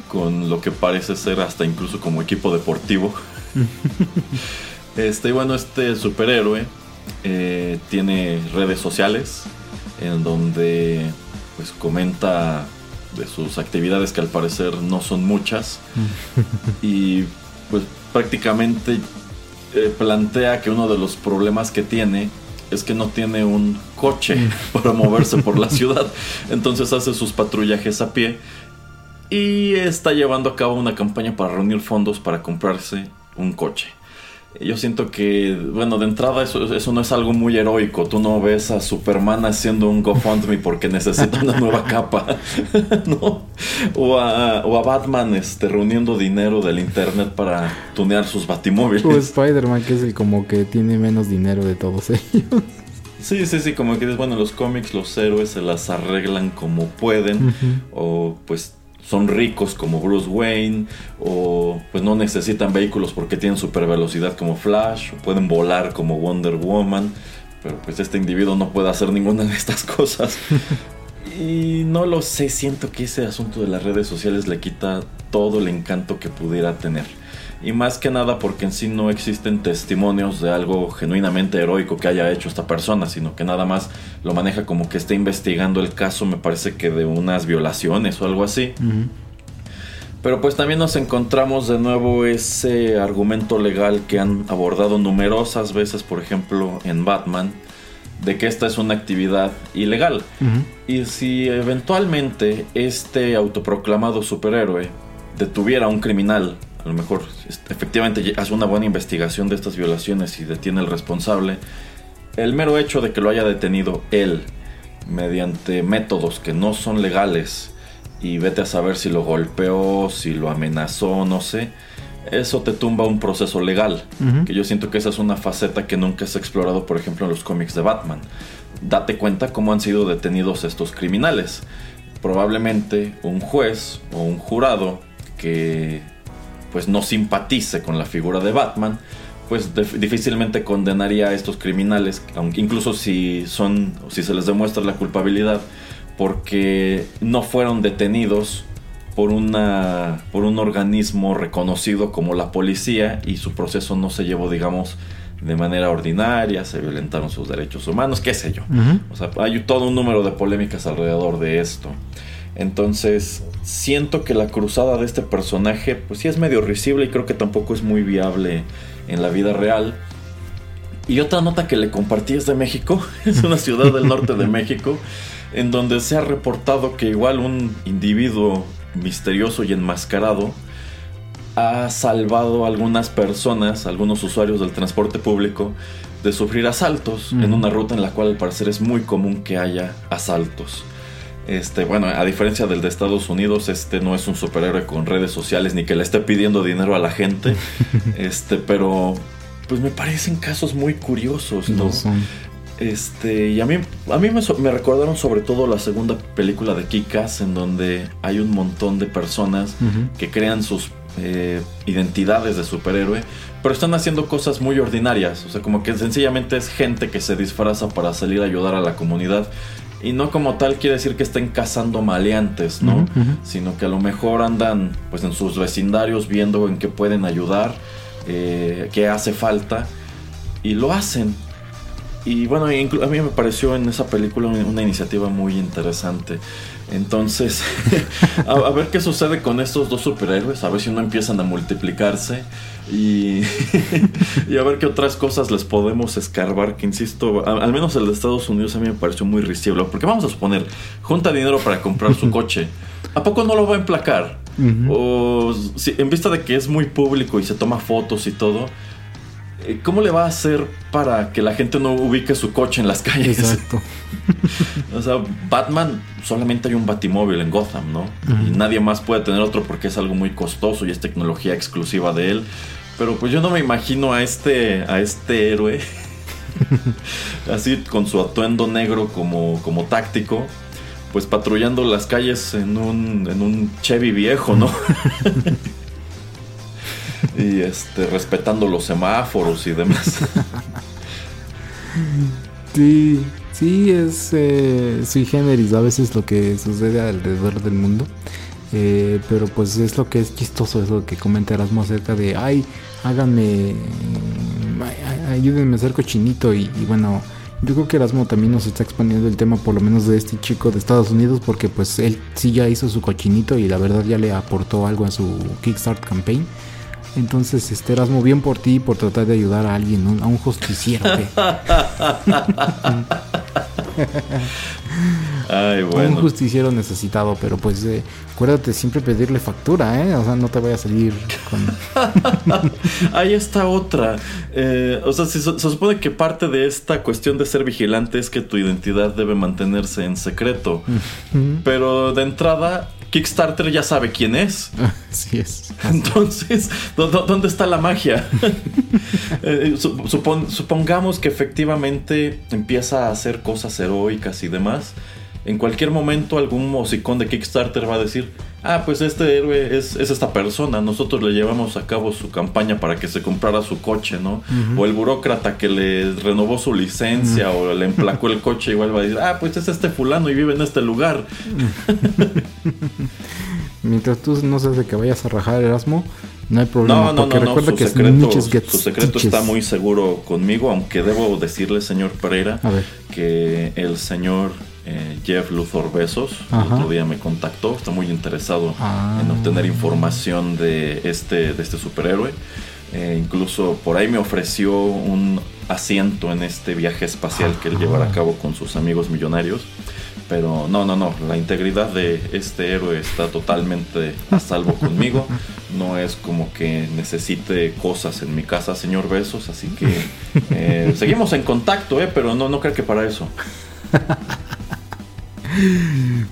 con lo que parece ser hasta incluso como equipo deportivo. Este, bueno, este superhéroe eh, tiene redes sociales en donde pues comenta de sus actividades que al parecer no son muchas. Y pues prácticamente eh, plantea que uno de los problemas que tiene es que no tiene un coche para moverse por la ciudad. Entonces hace sus patrullajes a pie y está llevando a cabo una campaña para reunir fondos para comprarse un coche yo siento que, bueno, de entrada eso, eso no es algo muy heroico. Tú no ves a Superman haciendo un GoFundMe porque necesita una nueva capa, ¿no? O a, o a, Batman este, reuniendo dinero del internet para tunear sus batimóviles. O Spider-Man, que es el como que tiene menos dinero de todos ellos. Sí, sí, sí, como que dices, bueno, los cómics, los héroes se las arreglan como pueden, o pues son ricos como Bruce Wayne o pues no necesitan vehículos porque tienen super velocidad como Flash o pueden volar como Wonder Woman pero pues este individuo no puede hacer ninguna de estas cosas. Y no lo sé siento que ese asunto de las redes sociales le quita todo el encanto que pudiera tener y más que nada porque en sí no existen testimonios de algo genuinamente heroico que haya hecho esta persona, sino que nada más lo maneja como que está investigando el caso, me parece que de unas violaciones o algo así. Pero pues también nos encontramos de nuevo ese argumento legal que han abordado numerosas veces, por ejemplo, en Batman, de que esta es una actividad ilegal. Y si eventualmente este autoproclamado superhéroe detuviera a un criminal a lo mejor efectivamente hace una buena investigación de estas violaciones y detiene al responsable, el mero hecho de que lo haya detenido él mediante métodos que no son legales y vete a saber si lo golpeó, si lo amenazó, no sé, eso te tumba un proceso legal, que yo siento que esa es una faceta que nunca se ha explorado, por ejemplo, en los cómics de Batman. Date cuenta cómo han sido detenidos estos criminales. Probablemente un juez o un jurado que pues no simpatice con la figura de Batman, pues difícilmente condenaría a estos criminales, aunque incluso si son, si se les demuestra la culpabilidad, porque no fueron detenidos por una, por un organismo reconocido como la policía y su proceso no se llevó, digamos, de manera ordinaria, se violentaron sus derechos humanos, qué sé yo. O sea, hay todo un número de polémicas alrededor de esto. Entonces, siento que la cruzada de este personaje, pues sí es medio risible y creo que tampoco es muy viable en la vida real. Y otra nota que le compartí es de México, es una ciudad del norte de México, en donde se ha reportado que igual un individuo misterioso y enmascarado ha salvado a algunas personas, algunos usuarios del transporte público, de sufrir asaltos en una ruta en la cual al parecer es muy común que haya asaltos. Este, bueno, a diferencia del de Estados Unidos, este no es un superhéroe con redes sociales ni que le esté pidiendo dinero a la gente. este, pero pues me parecen casos muy curiosos, ¿no? Este, y a mí, a mí me, recordaron sobre todo la segunda película de Kikas, en donde hay un montón de personas que crean sus eh, identidades de superhéroe, pero están haciendo cosas muy ordinarias. O sea, como que sencillamente es gente que se disfraza para salir a ayudar a la comunidad. Y no como tal quiere decir que estén cazando maleantes, ¿no? Sino que a lo mejor andan pues en sus vecindarios viendo en qué pueden ayudar, eh, qué hace falta. Y lo hacen. Y bueno, a mí me pareció en esa película una iniciativa muy interesante. Entonces, a, ver qué sucede con estos dos superhéroes, a ver si no empiezan a multiplicarse y, y a ver qué otras cosas les podemos escarbar, que insisto, al menos el de Estados Unidos a mí me pareció muy risible, porque vamos a suponer, junta dinero para comprar su coche, ¿a poco no lo va a emplacar? O si, en vista de que es muy público y se toma fotos y todo, ¿Cómo le va a hacer para que la gente no ubique su coche en las calles? Exacto. o sea, Batman solamente hay un batimóvil en Gotham, ¿no? Y nadie más puede tener otro porque es algo muy costoso y es tecnología exclusiva de él. Pero pues yo no me imagino a este, a este héroe así con su atuendo negro como, como táctico, pues patrullando las calles en un, en un Chevy viejo, ¿no? y este respetando los semáforos y demás. Sí, sí, es eh, sui generis a veces lo que sucede alrededor del mundo. Eh, pero pues es lo que es chistoso, es lo que comenta Erasmo acerca de, ay, háganme, ayúdenme a hacer cochinito y, y, bueno, yo creo que Erasmo también nos está exponiendo el tema por lo menos de este chico de Estados Unidos porque pues él sí ya hizo su cochinito y la verdad ya le aportó algo a su Kickstart campaign. Entonces, este Erasmo, bien por ti por tratar de ayudar a alguien, a un justiciero. Ay, bueno. Un justiciero necesitado, pero pues eh, acuérdate siempre pedirle factura, ¿eh? O sea, no te vaya a salir con... Ahí está otra. Eh, o sea, se, se, supone que parte de esta cuestión de ser vigilante es que tu identidad debe mantenerse en secreto. Pero de entrada, Kickstarter ya sabe quién es. Así es. Entonces, ¿dónde está la magia? Eh, supongamos que efectivamente empieza a hacer cosas heroicas y demás. En cualquier momento algún musicón de Kickstarter va a decir, ah, pues este héroe es, esta persona, nosotros le llevamos a cabo su campaña para que se comprara su coche, ¿no? O el burócrata que le renovó su licencia o le emplacó el coche, igual va a decir, ah, pues es este fulano y vive en este lugar. Mientras tú no sabes de que vayas a rajar Erasmo, no hay problema. No, no, no, no. Su, secreto, su secreto está muy seguro conmigo, aunque debo decirle, señor Pereira, que el señor eh, Jeff Luthor Besos el otro día me contactó, está muy interesado ah. en obtener información de este, de este superhéroe. Eh, incluso por ahí me ofreció un asiento en este viaje espacial que él llevará a cabo con sus amigos millonarios. Pero no, no, no, la integridad de este héroe está totalmente a salvo conmigo. No es como que necesite cosas en mi casa, señor Besos. Así que eh, seguimos en contacto, eh, pero no, no creo que para eso.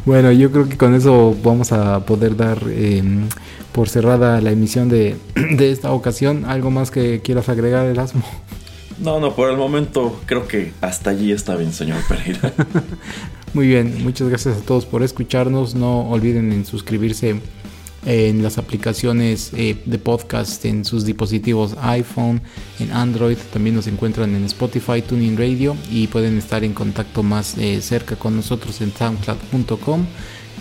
Bueno, yo creo que con eso vamos a poder dar eh, por cerrada la emisión de, de, esta ocasión. ¿Algo más que quieras agregar, Erasmo? No, no, por el momento creo que hasta allí está bien, señor Pereira. Muy bien, muchas gracias a todos por escucharnos. No olviden en suscribirse en las aplicaciones eh, de podcast en sus dispositivos iPhone, en Android, también nos encuentran en Spotify, Tuning Radio y pueden estar en contacto más eh, cerca con nosotros en soundcloud.com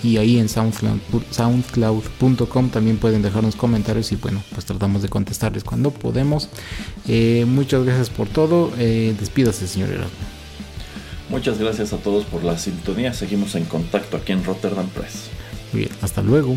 y ahí en soundcloud.com también pueden dejarnos comentarios y bueno, pues tratamos de contestarles cuando podemos. Eh, muchas gracias por todo. despídase, señor Erasmo. Muchas gracias a todos por la sintonía. Seguimos en contacto aquí en Rotterdam Press. Muy bien, hasta luego.